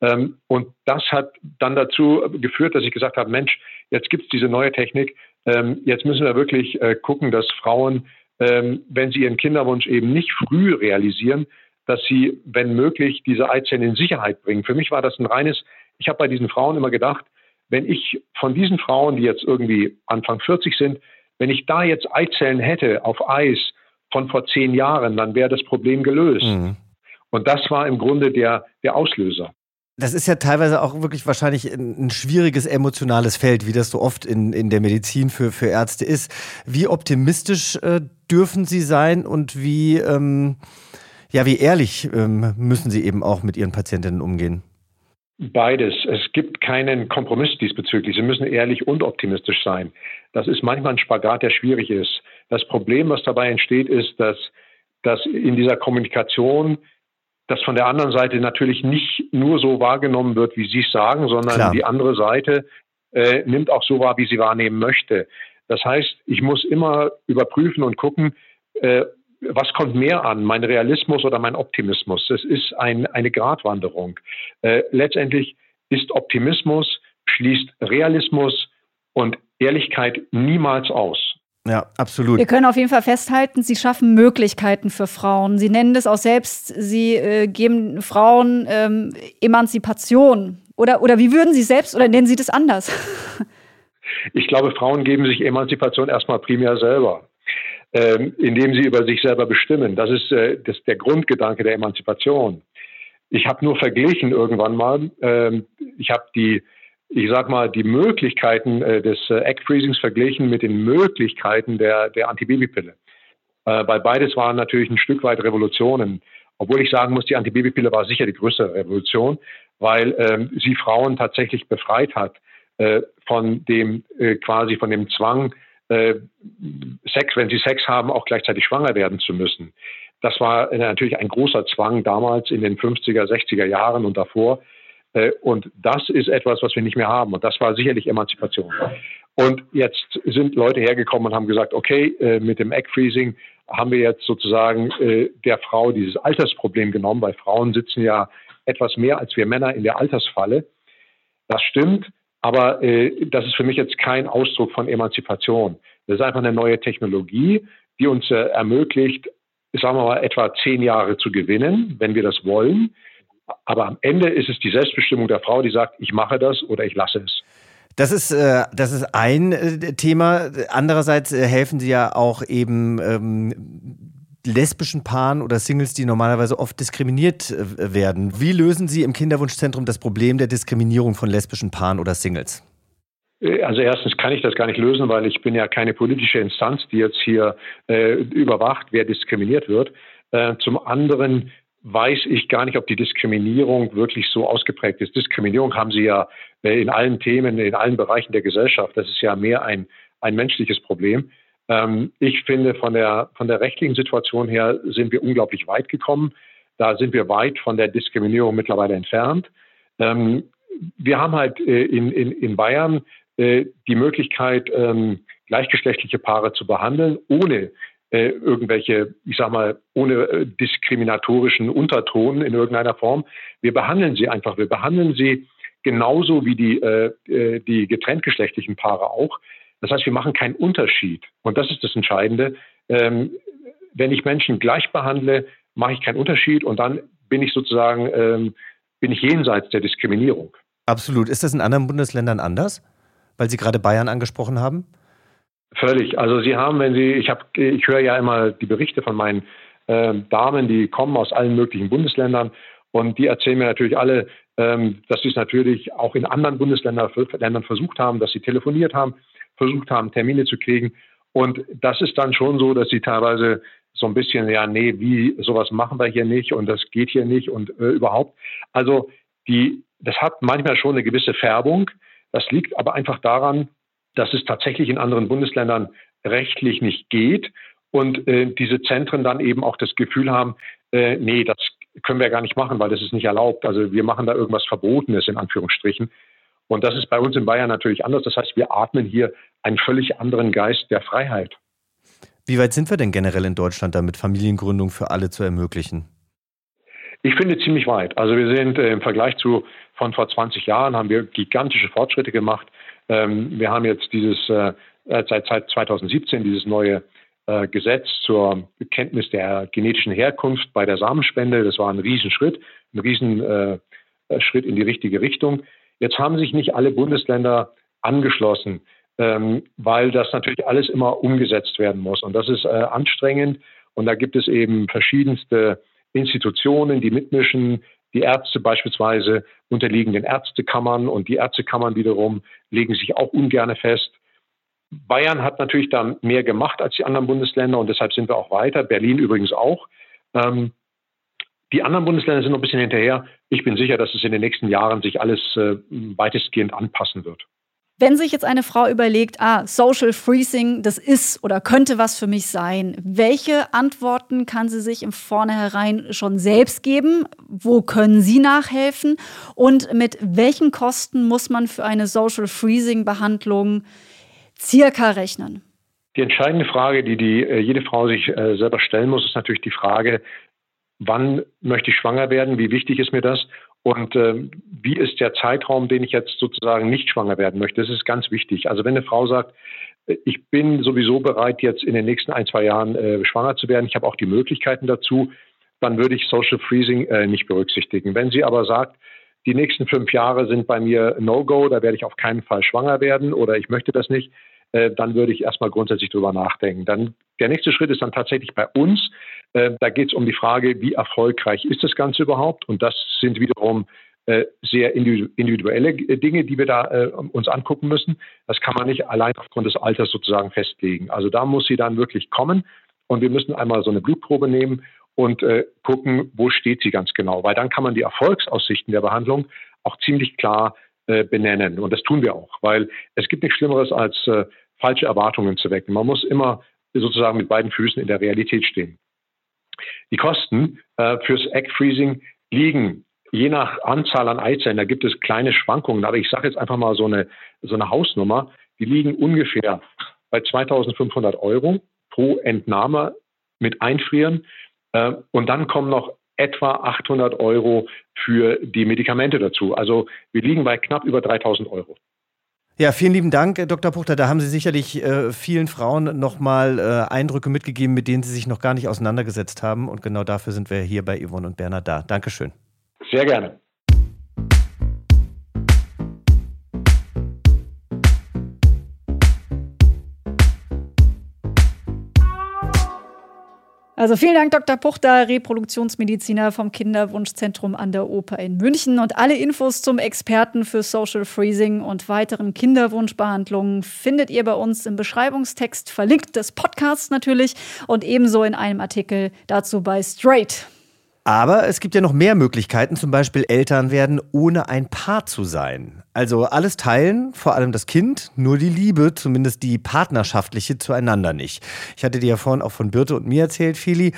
Speaker 6: Ähm, und das hat dann dazu geführt, dass ich gesagt habe, Mensch, jetzt gibt es diese neue Technik. Ähm, jetzt müssen wir wirklich äh, gucken, dass Frauen, ähm, wenn sie ihren Kinderwunsch eben nicht früh realisieren, dass sie, wenn möglich, diese Eizellen in Sicherheit bringen. Für mich war das ein reines, ich habe bei diesen Frauen immer gedacht, wenn ich von diesen Frauen, die jetzt irgendwie Anfang 40 sind, wenn ich da jetzt Eizellen hätte auf Eis von vor zehn Jahren, dann wäre das Problem gelöst. Mhm. Und das war im Grunde der, der Auslöser.
Speaker 2: Das ist ja teilweise auch wirklich wahrscheinlich ein, schwieriges emotionales Feld, wie das so oft in, in der Medizin für, für Ärzte ist. Wie optimistisch äh, dürfen Sie sein und wie, ähm, ja, wie ehrlich ähm, müssen Sie eben auch mit Ihren Patientinnen umgehen?
Speaker 6: Beides. Es gibt keinen Kompromiss diesbezüglich. Sie müssen ehrlich und optimistisch sein. Das ist manchmal ein Spagat, der schwierig ist. Das Problem, was dabei entsteht, ist, dass, dass in dieser Kommunikation das von der anderen Seite natürlich nicht nur so wahrgenommen wird, wie Sie es sagen, sondern Klar. die andere Seite äh, nimmt auch so wahr, wie sie wahrnehmen möchte. Das heißt, ich muss immer überprüfen und gucken, äh, was kommt mehr an, mein Realismus oder mein Optimismus? Das ist ein, eine Gratwanderung. Äh, letztendlich ist Optimismus, schließt Realismus und Ehrlichkeit niemals aus.
Speaker 2: Ja, absolut.
Speaker 1: Wir können auf jeden Fall festhalten, Sie schaffen Möglichkeiten für Frauen. Sie nennen das auch selbst, Sie äh, geben Frauen ähm, Emanzipation. Oder, oder wie würden Sie selbst, oder nennen Sie das anders?
Speaker 6: Ich glaube, Frauen geben sich Emanzipation erstmal primär selber, ähm, indem sie über sich selber bestimmen. Das ist, äh, das der Grundgedanke der Emanzipation. Ich habe nur verglichen irgendwann mal, ähm, ich habe die ich sag mal, die Möglichkeiten äh, des äh, Egg Freezings verglichen mit den Möglichkeiten der, der Antibabypille. Äh, weil beides waren natürlich ein Stück weit Revolutionen. Obwohl ich sagen muss, die Antibabypille war sicher die größere Revolution, weil ähm, sie Frauen tatsächlich befreit hat äh, von dem äh, quasi von dem Zwang, äh, Sex, wenn sie Sex haben, auch gleichzeitig schwanger werden zu müssen. Das war natürlich ein großer Zwang damals in den 50er, 60er Jahren und davor. Äh, und das ist etwas, was wir nicht mehr haben. Und das war sicherlich Emanzipation. Und jetzt sind Leute hergekommen und haben gesagt, okay, äh, mit dem Egg Freezing haben wir jetzt sozusagen äh, der Frau dieses Altersproblem genommen, weil Frauen sitzen ja etwas mehr als wir Männer in der Altersfalle. Das stimmt, aber das ist für mich jetzt kein Ausdruck von Emanzipation. Das ist einfach eine neue Technologie, die uns ermöglicht, sagen wir mal, etwa zehn Jahre zu gewinnen, wenn wir das wollen. Aber am Ende ist es die Selbstbestimmung der Frau, die sagt, ich mache das oder ich lasse es.
Speaker 2: Das ist, äh, das ist ein äh, Thema. Andererseits äh, helfen Sie ja auch eben ähm, lesbischen Paaren oder Singles, die normalerweise oft diskriminiert äh, werden. Wie lösen Sie im Kinderwunschzentrum das Problem der Diskriminierung von lesbischen Paaren oder Singles?
Speaker 6: Äh, also erstens kann ich das gar nicht lösen, weil ich bin ja keine politische Instanz, die jetzt hier äh, überwacht, wer diskriminiert wird. Äh, zum anderen weiß ich gar nicht, ob die Diskriminierung wirklich so ausgeprägt ist. Diskriminierung haben Sie ja äh, in allen Themen, in allen Bereichen der Gesellschaft. Das ist ja mehr ein, ein menschliches Problem. Ähm, ich finde, von der, von der rechtlichen Situation her sind wir unglaublich weit gekommen. Da sind wir weit von der Diskriminierung mittlerweile entfernt. Ähm, wir haben halt äh, in, in, in Bayern äh, die Möglichkeit, ähm, gleichgeschlechtliche Paare zu behandeln, ohne äh, irgendwelche, ich sag mal, ohne äh, diskriminatorischen Unterton in irgendeiner Form. Wir behandeln sie einfach. Wir behandeln sie genauso wie die, äh, äh, die getrenntgeschlechtlichen Paare auch. Das heißt, wir machen keinen Unterschied. Und das ist das Entscheidende. Ähm, wenn ich Menschen gleich behandle, mache ich keinen Unterschied und dann bin ich sozusagen, ähm, bin ich jenseits der Diskriminierung.
Speaker 2: Absolut. Ist das in anderen Bundesländern anders? Weil Sie gerade Bayern angesprochen haben?
Speaker 6: Völlig. Also Sie haben, wenn Sie, ich habe, ich höre ja immer die Berichte von meinen äh, Damen, die kommen aus allen möglichen Bundesländern und die erzählen mir natürlich alle, ähm, dass sie es natürlich auch in anderen Bundesländern Ländern versucht haben, dass sie telefoniert haben, versucht haben, Termine zu kriegen. Und das ist dann schon so, dass sie teilweise so ein bisschen, ja, nee, wie, sowas machen wir hier nicht und das geht hier nicht und äh, überhaupt. Also die, das hat manchmal schon eine gewisse Färbung. Das liegt aber einfach daran, dass es tatsächlich in anderen Bundesländern rechtlich nicht geht und äh, diese Zentren dann eben auch das Gefühl haben, äh, nee, das können wir gar nicht machen, weil das ist nicht erlaubt. Also wir machen da irgendwas Verbotenes in Anführungsstrichen. Und das ist bei uns in Bayern natürlich anders. Das heißt, wir atmen hier einen völlig anderen Geist der Freiheit.
Speaker 2: Wie weit sind wir denn generell in Deutschland damit, Familiengründung für alle zu ermöglichen?
Speaker 6: Ich finde ziemlich weit. Also wir sind äh, im Vergleich zu von vor 20 Jahren haben wir gigantische Fortschritte gemacht. Ähm, wir haben jetzt dieses äh, seit, seit 2017 dieses neue äh, Gesetz zur Kenntnis der genetischen Herkunft bei der Samenspende. Das war ein Riesenschritt, ein Riesenschritt in die richtige Richtung. Jetzt haben sich nicht alle Bundesländer angeschlossen, ähm, weil das natürlich alles immer umgesetzt werden muss. Und das ist äh, anstrengend. Und da gibt es eben verschiedenste Institutionen, die mitmischen. Die Ärzte beispielsweise unterliegen den Ärztekammern und die Ärztekammern wiederum legen sich auch ungern fest. Bayern hat natürlich da mehr gemacht als die anderen Bundesländer und deshalb sind wir auch weiter. Berlin übrigens auch. Ähm, die anderen Bundesländer sind noch ein bisschen hinterher. Ich bin sicher, dass es in den nächsten Jahren sich alles äh, weitestgehend anpassen wird.
Speaker 1: Wenn sich jetzt eine Frau überlegt, ah, Social Freezing, das ist oder könnte was für mich sein, welche Antworten kann sie sich im Vornherein schon selbst geben? Wo können Sie nachhelfen? Und mit welchen Kosten muss man für eine Social Freezing Behandlung circa rechnen?
Speaker 6: Die entscheidende Frage, die, die äh, jede Frau sich äh, selber stellen muss, ist natürlich die Frage, wann möchte ich schwanger werden, wie wichtig ist mir das und äh, wie ist der Zeitraum, den ich jetzt sozusagen nicht schwanger werden möchte. Das ist ganz wichtig. Also wenn eine Frau sagt, äh, ich bin sowieso bereit, jetzt in den nächsten ein, zwei Jahren äh, schwanger zu werden, ich habe auch die Möglichkeiten dazu, dann würde ich Social Freezing äh, nicht berücksichtigen. Wenn sie aber sagt, die nächsten fünf Jahre sind bei mir No-Go, da werde ich auf keinen Fall schwanger werden oder ich möchte das nicht, äh, dann würde ich erstmal grundsätzlich drüber nachdenken. Dann der nächste Schritt ist dann tatsächlich bei uns. Äh, da geht es um die Frage, wie erfolgreich ist das Ganze überhaupt? Und das sind wiederum äh, sehr individuelle Dinge, die wir da uns angucken müssen. Das kann man nicht allein aufgrund des Alters sozusagen festlegen. Also da muss sie dann wirklich kommen und wir müssen einmal so eine Blutprobe nehmen und gucken, wo steht sie ganz genau, weil dann kann man die Erfolgsaussichten der Behandlung auch ziemlich klar benennen. Und das tun wir auch, weil es gibt nichts Schlimmeres als falsche Erwartungen zu wecken. Man muss immer sozusagen mit beiden Füßen in der Realität stehen. Die Kosten äh, fürs Egg Freezing liegen je nach Anzahl an Eizellen, da gibt es kleine Schwankungen, aber ich sage jetzt einfach mal so eine, so eine Hausnummer, die liegen ungefähr bei 2500 Euro pro Entnahme mit Einfrieren. Äh, und dann kommen noch etwa 800 Euro für die Medikamente dazu. Also wir liegen bei knapp über 3000 Euro.
Speaker 2: Ja, vielen lieben Dank, äh, Dr. Puchter. Da haben Sie sicherlich äh, vielen Frauen nochmal äh, Eindrücke mitgegeben, mit denen sie sich noch gar nicht auseinandergesetzt haben. Und genau dafür sind wir hier bei Yvonne und Bernhard da. Dankeschön.
Speaker 6: Sehr gerne.
Speaker 1: Also vielen Dank, Dr. Puchter, Reproduktionsmediziner vom Kinderwunschzentrum an der Oper in München. Und alle Infos zum Experten für Social Freezing und weiteren Kinderwunschbehandlungen findet ihr bei uns im Beschreibungstext verlinkt des Podcasts natürlich und ebenso in einem Artikel dazu bei Straight.
Speaker 2: Aber es gibt ja noch mehr Möglichkeiten, zum Beispiel Eltern werden, ohne ein Paar zu sein. Also alles teilen, vor allem das Kind, nur die Liebe, zumindest die partnerschaftliche zueinander nicht. Ich hatte dir ja vorhin auch von Birte und mir erzählt, Fili,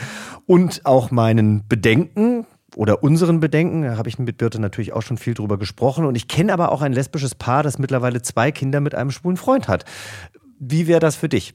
Speaker 2: und auch meinen Bedenken, oder unseren Bedenken. Da habe ich mit Birte natürlich auch schon viel drüber gesprochen. Und ich kenne aber auch ein lesbisches Paar, das mittlerweile zwei Kinder mit einem schwulen Freund hat. Wie wäre das für dich?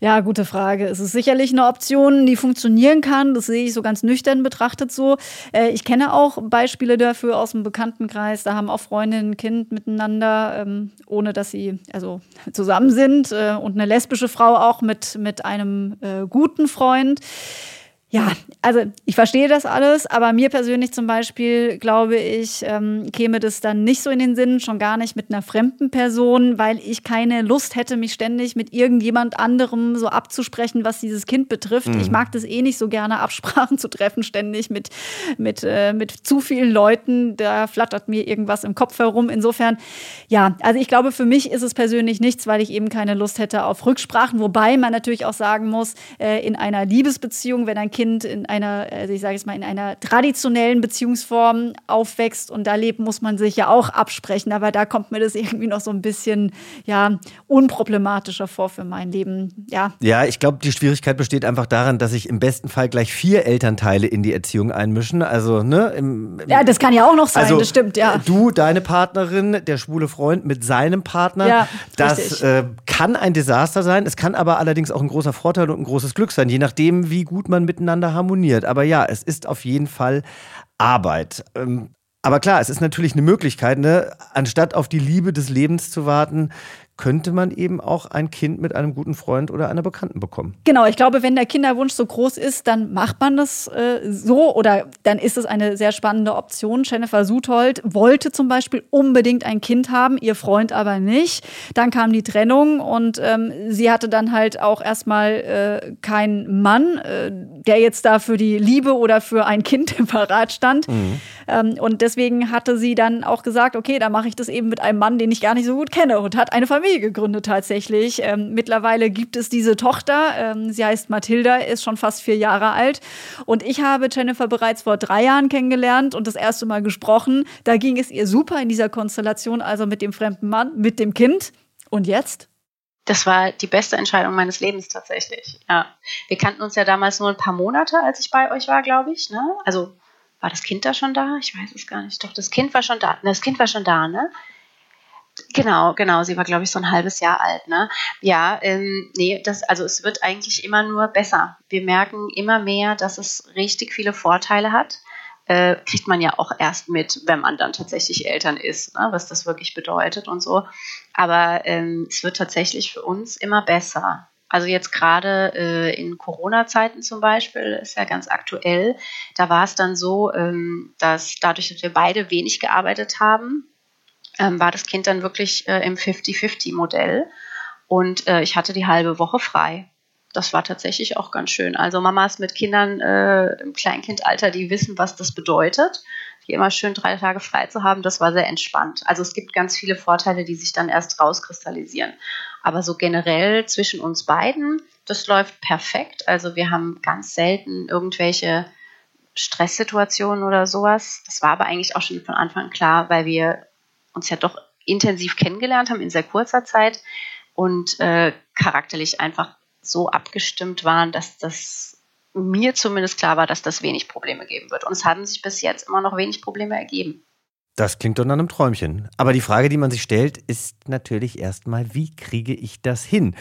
Speaker 1: Ja, gute Frage. Es ist sicherlich eine Option, die funktionieren kann. Das sehe ich so ganz nüchtern betrachtet so. Äh, ich kenne auch Beispiele dafür aus dem Bekanntenkreis. Da haben auch Freundinnen ein Kind miteinander, ähm, ohne dass sie also zusammen sind. Äh, und eine lesbische Frau auch mit, mit einem äh, guten Freund. Ja, also ich verstehe das alles, aber mir persönlich zum Beispiel, glaube ich, ähm, käme das dann nicht so in den Sinn, schon gar nicht mit einer fremden Person, weil ich keine Lust hätte, mich ständig mit irgendjemand anderem so abzusprechen, was dieses Kind betrifft. Mhm. Ich mag das eh nicht so gerne, Absprachen zu treffen, ständig mit, mit, äh, mit zu vielen Leuten. Da flattert mir irgendwas im Kopf herum. Insofern, ja, also ich glaube, für mich ist es persönlich nichts, weil ich eben keine Lust hätte auf Rücksprachen, wobei man natürlich auch sagen muss, äh, in einer Liebesbeziehung, wenn ein Kind Kind in einer, also ich sage es mal, in einer traditionellen Beziehungsform aufwächst und da lebt, muss man sich ja auch absprechen. Aber da kommt mir das irgendwie noch so ein bisschen ja, unproblematischer vor für mein Leben. Ja,
Speaker 2: ja ich glaube, die Schwierigkeit besteht einfach daran, dass sich im besten Fall gleich vier Elternteile in die Erziehung einmischen. Also, ne, im,
Speaker 1: im ja, das kann ja auch noch sein, also, das stimmt, ja.
Speaker 2: Du, deine Partnerin, der schwule Freund mit seinem Partner. Ja, das äh, kann ein Desaster sein. Es kann aber allerdings auch ein großer Vorteil und ein großes Glück sein, je nachdem, wie gut man miteinander miteinander harmoniert. Aber ja, es ist auf jeden Fall Arbeit. Ähm, aber klar, es ist natürlich eine Möglichkeit, ne? anstatt auf die Liebe des Lebens zu warten, könnte man eben auch ein Kind mit einem guten Freund oder einer Bekannten bekommen.
Speaker 1: Genau, ich glaube, wenn der Kinderwunsch so groß ist, dann macht man das äh, so oder dann ist es eine sehr spannende Option. Jennifer Suthold wollte zum Beispiel unbedingt ein Kind haben, ihr Freund aber nicht. Dann kam die Trennung und ähm, sie hatte dann halt auch erstmal äh, keinen Mann, äh, der jetzt da für die Liebe oder für ein Kind parat stand. Mhm. Ähm, und deswegen hatte sie dann auch gesagt, okay, dann mache ich das eben mit einem Mann, den ich gar nicht so gut kenne und hat eine Familie Familie gegründet tatsächlich. Ähm, mittlerweile gibt es diese Tochter. Ähm, sie heißt Mathilda, ist schon fast vier Jahre alt. Und ich habe Jennifer bereits vor drei Jahren kennengelernt und das erste Mal gesprochen. Da ging es ihr super in dieser Konstellation, also mit dem fremden Mann, mit dem Kind. Und jetzt?
Speaker 7: Das war die beste Entscheidung meines Lebens tatsächlich. Ja. Wir kannten uns ja damals nur ein paar Monate, als ich bei euch war, glaube ich. Ne? Also war das Kind da schon da? Ich weiß es gar nicht. Doch, das Kind war schon da. Das Kind war schon da, ne? Genau, genau. Sie war, glaube ich, so ein halbes Jahr alt. Ne? Ja, ähm, nee, das, also es wird eigentlich immer nur besser. Wir merken immer mehr, dass es richtig viele Vorteile hat. Äh, kriegt man ja auch erst mit, wenn man dann tatsächlich Eltern ist, ne? was das wirklich bedeutet und so. Aber ähm, es wird tatsächlich für uns immer besser. Also jetzt gerade äh, in Corona-Zeiten zum Beispiel, ist ja ganz aktuell, da war es dann so, ähm, dass dadurch, dass wir beide wenig gearbeitet haben, ähm, war das Kind dann wirklich äh, im 50-50-Modell und äh, ich hatte die halbe Woche frei. Das war tatsächlich auch ganz schön. Also Mamas mit Kindern äh, im Kleinkindalter, die wissen, was das bedeutet, die immer schön drei Tage frei zu haben, das war sehr entspannt. Also es gibt ganz viele Vorteile, die sich dann erst rauskristallisieren. Aber so generell zwischen uns beiden, das läuft perfekt. Also wir haben ganz selten irgendwelche Stresssituationen oder sowas. Das war aber eigentlich auch schon von Anfang klar, weil wir uns ja doch intensiv kennengelernt haben in sehr kurzer Zeit und äh, charakterlich einfach so abgestimmt waren, dass das mir zumindest klar war, dass das wenig Probleme geben wird. Und es haben sich bis jetzt immer noch wenig Probleme ergeben.
Speaker 2: Das klingt doch nach einem Träumchen. Aber die Frage, die man sich stellt, ist natürlich erstmal, wie kriege ich das hin?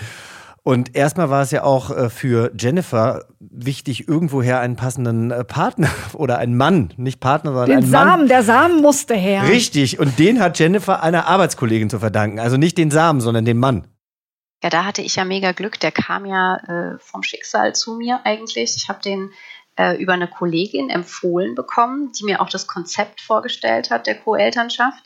Speaker 2: Und erstmal war es ja auch äh, für Jennifer wichtig, irgendwoher einen passenden äh, Partner oder einen Mann, nicht Partner, sondern den einen
Speaker 1: Samen,
Speaker 2: Mann.
Speaker 1: Der Samen musste her.
Speaker 2: Richtig. Und den hat Jennifer einer Arbeitskollegin zu verdanken. Also nicht den Samen, sondern den Mann.
Speaker 7: Ja, da hatte ich ja mega Glück. Der kam ja äh, vom Schicksal zu mir eigentlich. Ich habe den äh, über eine Kollegin empfohlen bekommen, die mir auch das Konzept vorgestellt hat der Co-Elternschaft.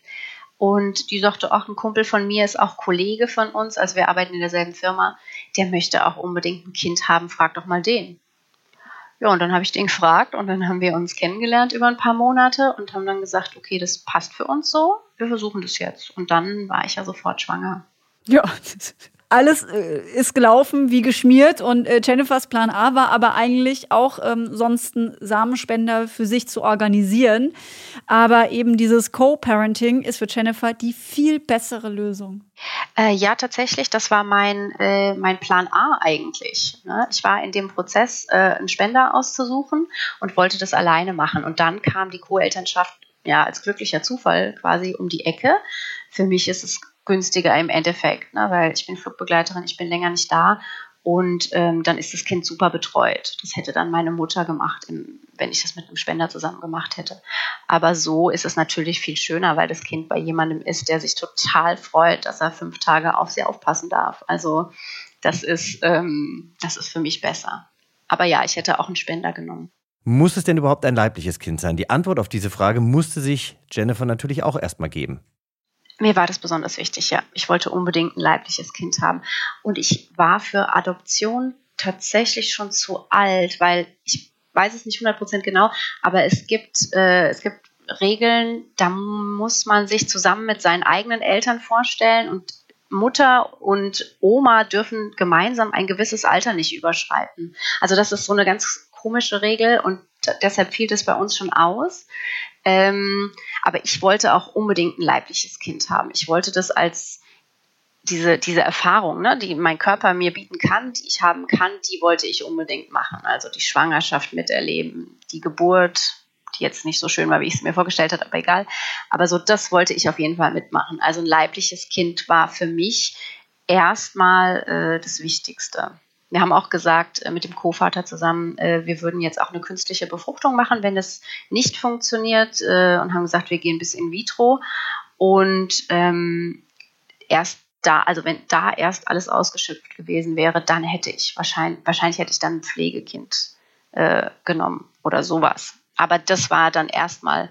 Speaker 7: Und die sagte, auch ein Kumpel von mir ist auch Kollege von uns, also wir arbeiten in derselben Firma, der möchte auch unbedingt ein Kind haben, frag doch mal den. Ja, und dann habe ich den gefragt und dann haben wir uns kennengelernt über ein paar Monate und haben dann gesagt, okay, das passt für uns so, wir versuchen das jetzt. Und dann war ich ja sofort schwanger.
Speaker 1: Ja, alles äh, ist gelaufen wie geschmiert und äh, Jennifers Plan A war aber eigentlich auch ähm, sonst einen Samenspender für sich zu organisieren. Aber eben dieses Co-Parenting ist für Jennifer die viel bessere Lösung.
Speaker 7: Äh, ja, tatsächlich, das war mein, äh, mein Plan A eigentlich. Ne? Ich war in dem Prozess, äh, einen Spender auszusuchen und wollte das alleine machen. Und dann kam die Co-Elternschaft ja als glücklicher Zufall quasi um die Ecke. Für mich ist es günstiger im Endeffekt, ne? weil ich bin Flugbegleiterin, ich bin länger nicht da und ähm, dann ist das Kind super betreut. Das hätte dann meine Mutter gemacht, im, wenn ich das mit einem Spender zusammen gemacht hätte. Aber so ist es natürlich viel schöner, weil das Kind bei jemandem ist, der sich total freut, dass er fünf Tage auf sie aufpassen darf. Also das ist, ähm, das ist für mich besser. Aber ja, ich hätte auch einen Spender genommen.
Speaker 2: Muss es denn überhaupt ein leibliches Kind sein? Die Antwort auf diese Frage musste sich Jennifer natürlich auch erstmal geben.
Speaker 7: Mir war das besonders wichtig, ja. Ich wollte unbedingt ein leibliches Kind haben. Und ich war für Adoption tatsächlich schon zu alt, weil ich weiß es nicht 100% genau, aber es gibt, äh, es gibt Regeln, da muss man sich zusammen mit seinen eigenen Eltern vorstellen und Mutter und Oma dürfen gemeinsam ein gewisses Alter nicht überschreiten. Also das ist so eine ganz komische Regel und deshalb fiel das bei uns schon aus. Ähm, aber ich wollte auch unbedingt ein leibliches Kind haben. Ich wollte das als diese, diese Erfahrung, ne, die mein Körper mir bieten kann, die ich haben kann, die wollte ich unbedingt machen. Also die Schwangerschaft miterleben, die Geburt, die jetzt nicht so schön war, wie ich es mir vorgestellt habe, aber egal. Aber so das wollte ich auf jeden Fall mitmachen. Also ein leibliches Kind war für mich erstmal äh, das Wichtigste. Wir haben auch gesagt äh, mit dem Co-Vater zusammen, äh, wir würden jetzt auch eine künstliche Befruchtung machen, wenn das nicht funktioniert äh, und haben gesagt, wir gehen bis in vitro und ähm, erst da, also wenn da erst alles ausgeschöpft gewesen wäre, dann hätte ich wahrscheinlich, wahrscheinlich hätte ich dann ein Pflegekind genommen oder sowas. Aber das war dann erstmal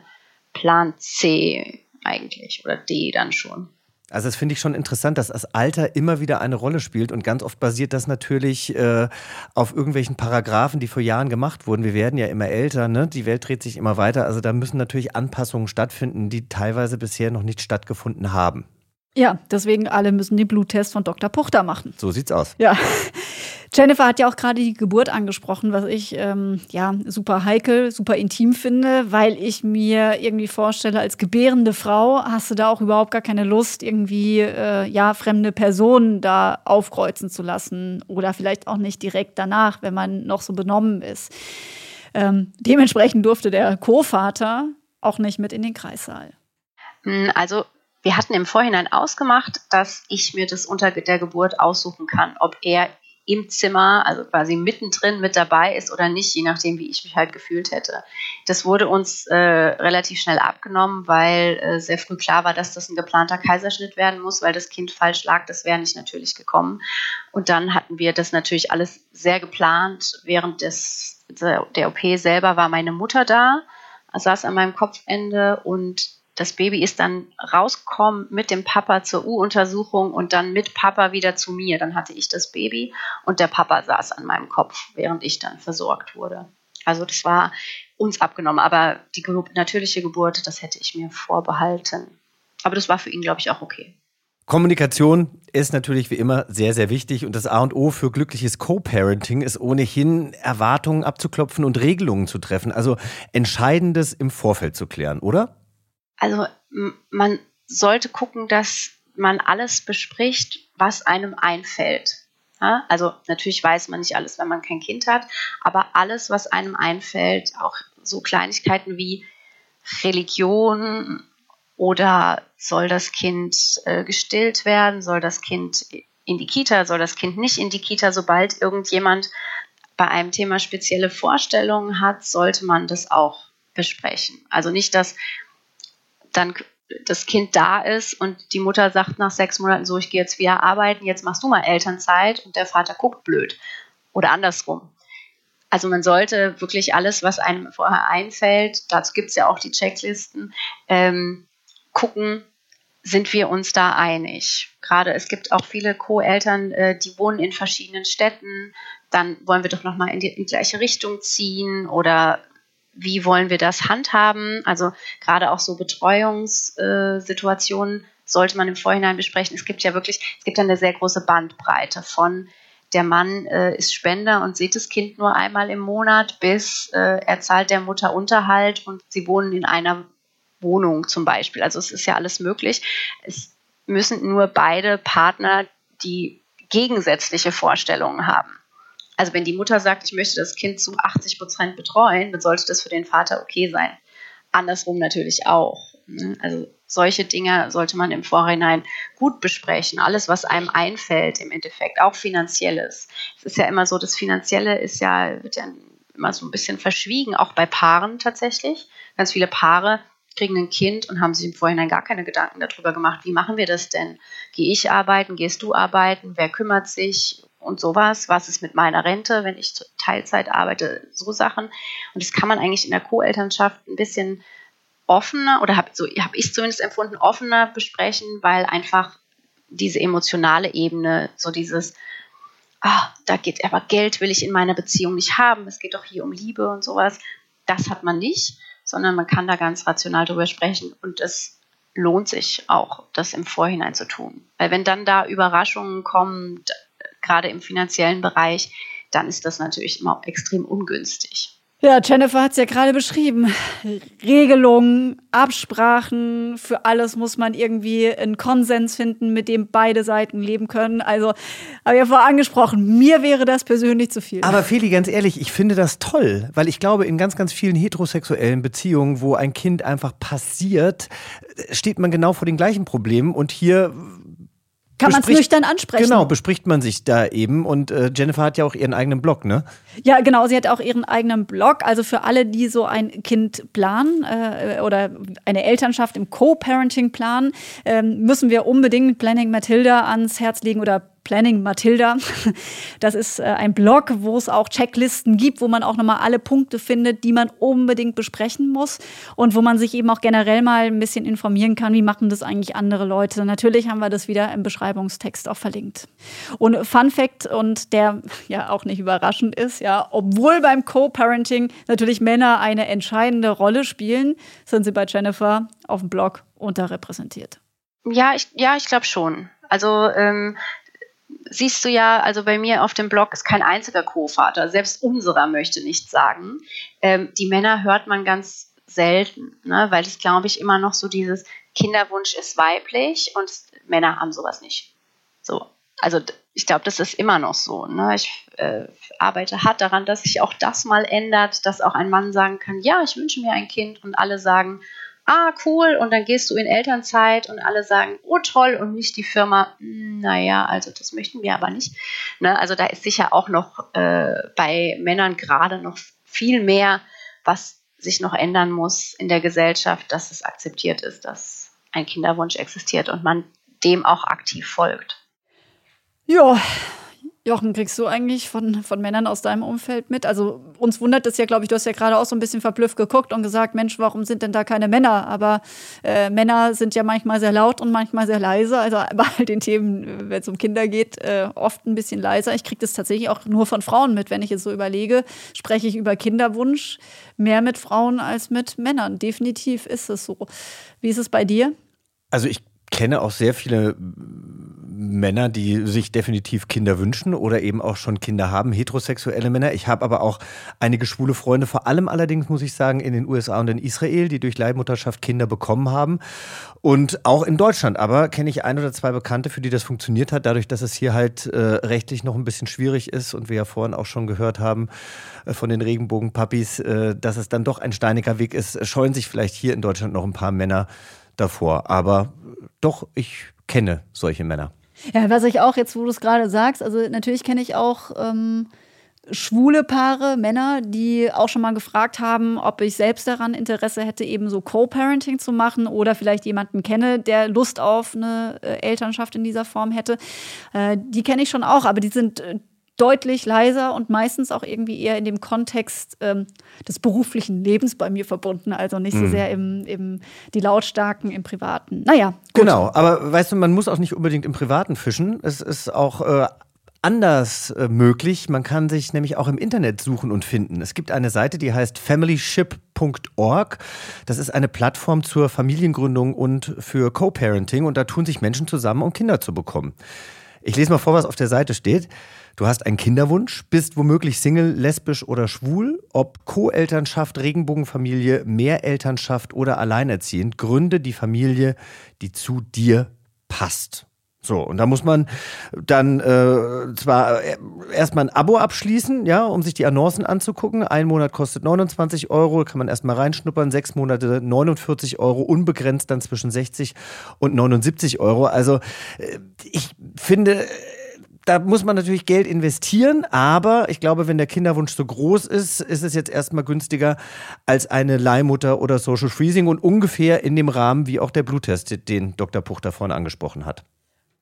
Speaker 7: Plan C eigentlich oder D dann schon.
Speaker 2: Also das finde ich schon interessant, dass das Alter immer wieder eine Rolle spielt und ganz oft basiert das natürlich äh, auf irgendwelchen Paragraphen, die vor Jahren gemacht wurden. Wir werden ja immer älter, ne? die Welt dreht sich immer weiter. Also da müssen natürlich Anpassungen stattfinden, die teilweise bisher noch nicht stattgefunden haben.
Speaker 1: Ja, deswegen alle müssen den Bluttest von Dr. Puchter machen.
Speaker 2: So sieht's aus.
Speaker 1: Ja. Jennifer hat ja auch gerade die Geburt angesprochen, was ich ähm, ja super heikel, super intim finde, weil ich mir irgendwie vorstelle, als gebärende Frau hast du da auch überhaupt gar keine Lust, irgendwie äh, ja fremde Personen da aufkreuzen zu lassen oder vielleicht auch nicht direkt danach, wenn man noch so benommen ist. Ähm, dementsprechend durfte der Co-Vater auch nicht mit in den Kreissaal.
Speaker 7: Hm, also wir hatten im Vorhinein ausgemacht, dass ich mir das unter der Geburt aussuchen kann, ob er im Zimmer, also quasi mittendrin mit dabei ist oder nicht, je nachdem, wie ich mich halt gefühlt hätte. Das wurde uns äh, relativ schnell abgenommen, weil äh, sehr früh klar war, dass das ein geplanter Kaiserschnitt werden muss, weil das Kind falsch lag. Das wäre nicht natürlich gekommen. Und dann hatten wir das natürlich alles sehr geplant. Während des, der OP selber war meine Mutter da, saß an meinem Kopfende und das Baby ist dann rausgekommen mit dem Papa zur U-Untersuchung und dann mit Papa wieder zu mir. Dann hatte ich das Baby und der Papa saß an meinem Kopf, während ich dann versorgt wurde. Also das war uns abgenommen, aber die natürliche Geburt, das hätte ich mir vorbehalten. Aber das war für ihn, glaube ich, auch okay.
Speaker 2: Kommunikation ist natürlich wie immer sehr, sehr wichtig und das A und O für glückliches Co-Parenting ist ohnehin Erwartungen abzuklopfen und Regelungen zu treffen. Also Entscheidendes im Vorfeld zu klären, oder?
Speaker 7: Also man sollte gucken, dass man alles bespricht, was einem einfällt. Ja? Also natürlich weiß man nicht alles, wenn man kein Kind hat, aber alles, was einem einfällt, auch so Kleinigkeiten wie Religion oder soll das Kind äh, gestillt werden, soll das Kind in die Kita, soll das Kind nicht in die Kita, sobald irgendjemand bei einem Thema spezielle Vorstellungen hat, sollte man das auch besprechen. Also nicht, dass dann das Kind da ist und die Mutter sagt nach sechs Monaten so, ich gehe jetzt wieder arbeiten, jetzt machst du mal Elternzeit und der Vater guckt blöd. Oder andersrum. Also man sollte wirklich alles, was einem vorher einfällt, dazu gibt es ja auch die Checklisten, ähm, gucken, sind wir uns da einig. Gerade es gibt auch viele Co-Eltern, äh, die wohnen in verschiedenen Städten, dann wollen wir doch nochmal in die, in die gleiche Richtung ziehen oder wie wollen wir das handhaben? Also gerade auch so Betreuungssituationen sollte man im Vorhinein besprechen. Es gibt ja wirklich, es gibt ja eine sehr große Bandbreite von der Mann äh, ist Spender und sieht das Kind nur einmal im Monat, bis äh, er zahlt der Mutter Unterhalt und sie wohnen in einer Wohnung zum Beispiel. Also es ist ja alles möglich. Es müssen nur beide Partner die gegensätzliche Vorstellungen haben. Also wenn die Mutter sagt, ich möchte das Kind zu 80 Prozent betreuen, dann sollte das für den Vater okay sein. Andersrum natürlich auch. Ne? Also solche Dinge sollte man im Vorhinein gut besprechen. Alles, was einem einfällt im Endeffekt, auch finanzielles. Es ist ja immer so, das Finanzielle ist ja, wird ja immer so ein bisschen verschwiegen, auch bei Paaren tatsächlich. Ganz viele Paare kriegen ein Kind und haben sich im Vorhinein gar keine Gedanken darüber gemacht, wie machen wir das denn? Gehe ich arbeiten, gehst du arbeiten, wer kümmert sich? Und sowas. Was ist mit meiner Rente, wenn ich Teilzeit arbeite? So Sachen. Und das kann man eigentlich in der Co-Elternschaft ein bisschen offener oder habe so, hab ich zumindest empfunden, offener besprechen, weil einfach diese emotionale Ebene, so dieses, ah, da geht aber Geld will ich in meiner Beziehung nicht haben, es geht doch hier um Liebe und sowas, das hat man nicht, sondern man kann da ganz rational drüber sprechen und es lohnt sich auch, das im Vorhinein zu tun. Weil wenn dann da Überraschungen kommen, gerade im finanziellen Bereich, dann ist das natürlich immer extrem ungünstig.
Speaker 1: Ja, Jennifer hat es ja gerade beschrieben. Regelungen, Absprachen, für alles muss man irgendwie einen Konsens finden, mit dem beide Seiten leben können. Also, habe ich ja vorher angesprochen, mir wäre das persönlich zu viel.
Speaker 2: Aber Feli, ganz ehrlich, ich finde das toll, weil ich glaube, in ganz, ganz vielen heterosexuellen Beziehungen, wo ein Kind einfach passiert, steht man genau vor den gleichen Problemen. Und hier
Speaker 1: kann man es nüchtern ansprechen.
Speaker 2: Genau, bespricht man sich da eben. Und äh, Jennifer hat ja auch ihren eigenen Blog, ne?
Speaker 1: Ja, genau, sie hat auch ihren eigenen Blog. Also für alle, die so ein Kind planen äh, oder eine Elternschaft im Co-Parenting planen, äh, müssen wir unbedingt Planning Matilda ans Herz legen oder Planning Matilda. Das ist äh, ein Blog, wo es auch Checklisten gibt, wo man auch nochmal alle Punkte findet, die man unbedingt besprechen muss und wo man sich eben auch generell mal ein bisschen informieren kann, wie machen das eigentlich andere Leute. Natürlich haben wir das wieder im Beschreibungstext auch verlinkt. Und Fun Fact und der ja auch nicht überraschend ist, ja, obwohl beim Co-Parenting natürlich Männer eine entscheidende Rolle spielen, sind sie bei Jennifer auf dem Blog unterrepräsentiert.
Speaker 7: Ja, ich, ja, ich glaube schon. Also ähm, siehst du ja, also bei mir auf dem Blog ist kein einziger Co-Vater, selbst unserer möchte nichts sagen. Ähm, die Männer hört man ganz selten, ne? weil es, glaube ich, immer noch so dieses Kinderwunsch ist weiblich und Männer haben sowas nicht. So, also ich glaube, das ist immer noch so. Ne? Ich äh, arbeite hart daran, dass sich auch das mal ändert, dass auch ein Mann sagen kann, ja, ich wünsche mir ein Kind und alle sagen, ah, cool, und dann gehst du in Elternzeit und alle sagen, oh toll, und nicht die Firma, hm, naja, also das möchten wir aber nicht. Ne? Also da ist sicher auch noch äh, bei Männern gerade noch viel mehr, was sich noch ändern muss in der Gesellschaft, dass es akzeptiert ist, dass ein Kinderwunsch existiert und man dem auch aktiv folgt.
Speaker 1: Ja, Jochen, kriegst du eigentlich von, von Männern aus deinem Umfeld mit? Also uns wundert es ja, glaube ich, du hast ja gerade auch so ein bisschen verblüfft geguckt und gesagt, Mensch, warum sind denn da keine Männer? Aber äh, Männer sind ja manchmal sehr laut und manchmal sehr leise. Also bei all den Themen, wenn es um Kinder geht, äh, oft ein bisschen leiser. Ich kriege das tatsächlich auch nur von Frauen mit, wenn ich jetzt so überlege, spreche ich über Kinderwunsch mehr mit Frauen als mit Männern. Definitiv ist es so. Wie ist es bei dir?
Speaker 2: Also ich kenne auch sehr viele Männer, die sich definitiv Kinder wünschen oder eben auch schon Kinder haben, heterosexuelle Männer. Ich habe aber auch einige schwule Freunde, vor allem allerdings muss ich sagen in den USA und in Israel, die durch Leihmutterschaft Kinder bekommen haben. Und auch in Deutschland aber kenne ich ein oder zwei Bekannte, für die das funktioniert hat, dadurch, dass es hier halt äh, rechtlich noch ein bisschen schwierig ist und wir ja vorhin auch schon gehört haben äh, von den Regenbogenpuppies, äh, dass es dann doch ein steiniger Weg ist, scheuen sich vielleicht hier in Deutschland noch ein paar Männer davor. Aber doch, ich kenne solche Männer.
Speaker 1: Ja, was ich auch jetzt, wo du es gerade sagst, also natürlich kenne ich auch ähm, schwule Paare, Männer, die auch schon mal gefragt haben, ob ich selbst daran Interesse hätte, eben so Co-Parenting zu machen oder vielleicht jemanden kenne, der Lust auf eine äh, Elternschaft in dieser Form hätte. Äh, die kenne ich schon auch, aber die sind äh, deutlich leiser und meistens auch irgendwie eher in dem Kontext ähm, des beruflichen Lebens bei mir verbunden, also nicht so mhm. sehr im, im die Lautstarken im Privaten. Naja.
Speaker 2: Gut. Genau, aber weißt du, man muss auch nicht unbedingt im Privaten fischen. Es ist auch äh, anders äh, möglich. Man kann sich nämlich auch im Internet suchen und finden. Es gibt eine Seite, die heißt familyship.org. Das ist eine Plattform zur Familiengründung und für Co-Parenting und da tun sich Menschen zusammen, um Kinder zu bekommen. Ich lese mal vor, was auf der Seite steht. Du hast einen Kinderwunsch, bist womöglich Single, lesbisch oder schwul, ob Co-Elternschaft, Regenbogenfamilie, Mehrelternschaft oder alleinerziehend, gründe die Familie, die zu dir passt. So, und da muss man dann äh, zwar äh, erstmal ein Abo abschließen, ja, um sich die Annoncen anzugucken. Ein Monat kostet 29 Euro, kann man erstmal reinschnuppern, sechs Monate 49 Euro, unbegrenzt dann zwischen 60 und 79 Euro. Also äh, ich finde, da muss man natürlich Geld investieren, aber ich glaube, wenn der Kinderwunsch so groß ist, ist es jetzt erstmal günstiger als eine Leihmutter oder Social Freezing und ungefähr in dem Rahmen wie auch der Bluttest, den Dr. Puch da vorne angesprochen hat.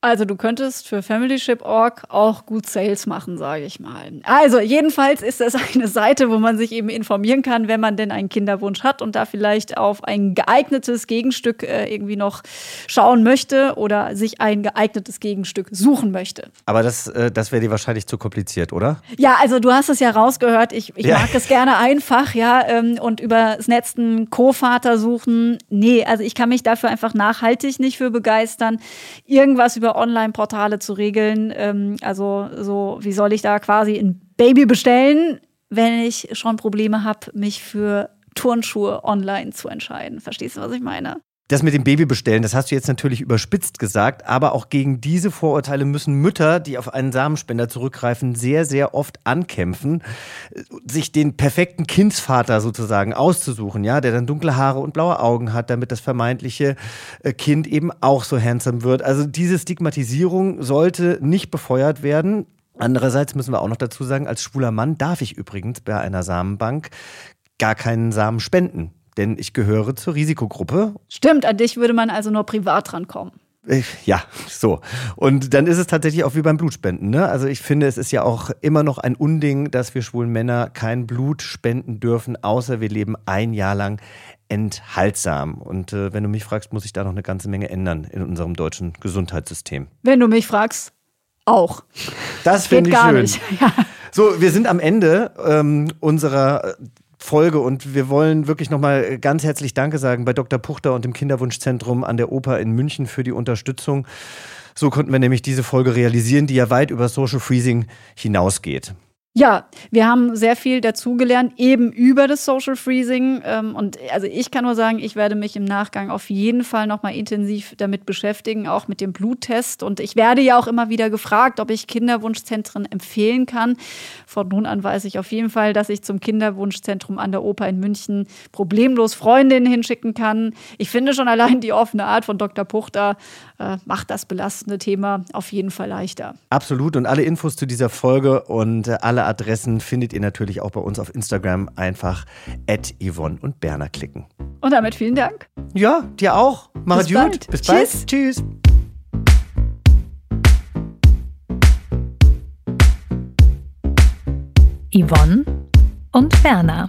Speaker 1: Also du könntest für FamilyShip.org auch gut Sales machen, sage ich mal. Also jedenfalls ist das eine Seite, wo man sich eben informieren kann, wenn man denn einen Kinderwunsch hat und da vielleicht auf ein geeignetes Gegenstück äh, irgendwie noch schauen möchte oder sich ein geeignetes Gegenstück suchen möchte.
Speaker 2: Aber das, äh, das wäre dir wahrscheinlich zu kompliziert, oder?
Speaker 1: Ja, also du hast es ja rausgehört. Ich, ich
Speaker 2: Ja.
Speaker 1: mag es gerne einfach, ja, ähm, und über das Netz einen Co-Vater suchen. Nee, also ich kann mich dafür einfach nachhaltig nicht für begeistern, irgendwas über Online-Portale zu regeln. Ähm, also so, wie soll ich da quasi ein Baby bestellen, wenn ich schon Probleme habe, mich für Turnschuhe online zu entscheiden. Verstehst du, was ich meine?
Speaker 2: Das mit dem Baby bestellen, das hast du jetzt natürlich überspitzt gesagt, aber auch gegen diese Vorurteile müssen Mütter, die auf einen Samenspender zurückgreifen, sehr, sehr oft ankämpfen, sich den perfekten Kindsvater sozusagen auszusuchen, ja, der dann dunkle Haare und blaue Augen hat, damit das vermeintliche äh, Kind eben auch so handsome wird. Also diese Stigmatisierung sollte nicht befeuert werden. Andererseits müssen wir auch noch dazu sagen, als schwuler Mann darf ich übrigens bei einer Samenbank gar keinen Samen spenden. Denn ich gehöre zur Risikogruppe
Speaker 1: Stimmt, an dich würde man also nur privat rankommen.
Speaker 2: äh, Ja, so. Und dann ist es tatsächlich auch wie beim Blutspenden. Ne? Also ich finde, es ist ja auch immer noch ein Unding, dass wir schwulen Männer kein Blut spenden dürfen, außer wir leben ein Jahr lang enthaltsam. Und äh, wenn du mich fragst, muss ich da noch eine ganze Menge ändern in unserem deutschen Gesundheitssystem.
Speaker 1: Wenn du mich fragst, auch.
Speaker 2: Das finde ich
Speaker 1: gar
Speaker 2: schön.
Speaker 1: nicht. Ja.
Speaker 2: So, wir sind am Ende ähm, unserer Folge und wir wollen wirklich nochmal ganz herzlich Danke sagen bei Dr. Puchter und dem Kinderwunschzentrum an der Oper in München für die Unterstützung. So konnten wir nämlich diese Folge realisieren, die ja weit über Social Freezing hinausgeht.
Speaker 1: Ja, wir haben sehr viel dazugelernt, eben über das Social Freezing. Ähm, und also ich kann nur sagen, ich werde mich im Nachgang auf jeden Fall nochmal intensiv damit beschäftigen, auch mit dem Bluttest. Und ich werde ja auch immer wieder gefragt, ob ich Kinderwunschzentren empfehlen kann. Von nun an weiß ich auf jeden Fall, dass ich zum Kinderwunschzentrum an der Oper in München problemlos Freundinnen hinschicken kann. Ich finde schon allein die offene Art von Dr. Puchter äh, macht das belastende Thema auf jeden Fall leichter.
Speaker 2: Absolut. Und alle Infos zu dieser Folge und äh, alle Adressen findet ihr natürlich auch bei uns auf Instagram. Einfach at Yvonne und Berner klicken.
Speaker 1: Und damit vielen Dank.
Speaker 2: Ja, dir auch. Mach
Speaker 1: Bis
Speaker 2: es gut.
Speaker 1: bald.
Speaker 2: Bis
Speaker 1: Tschüss.
Speaker 2: bald. Tschüss.
Speaker 3: Yvonne und Berner.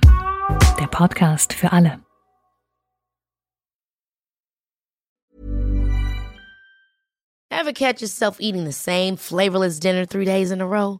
Speaker 3: Der Podcast für alle.
Speaker 8: Ever catch yourself eating the same flavorless dinner three days in a row?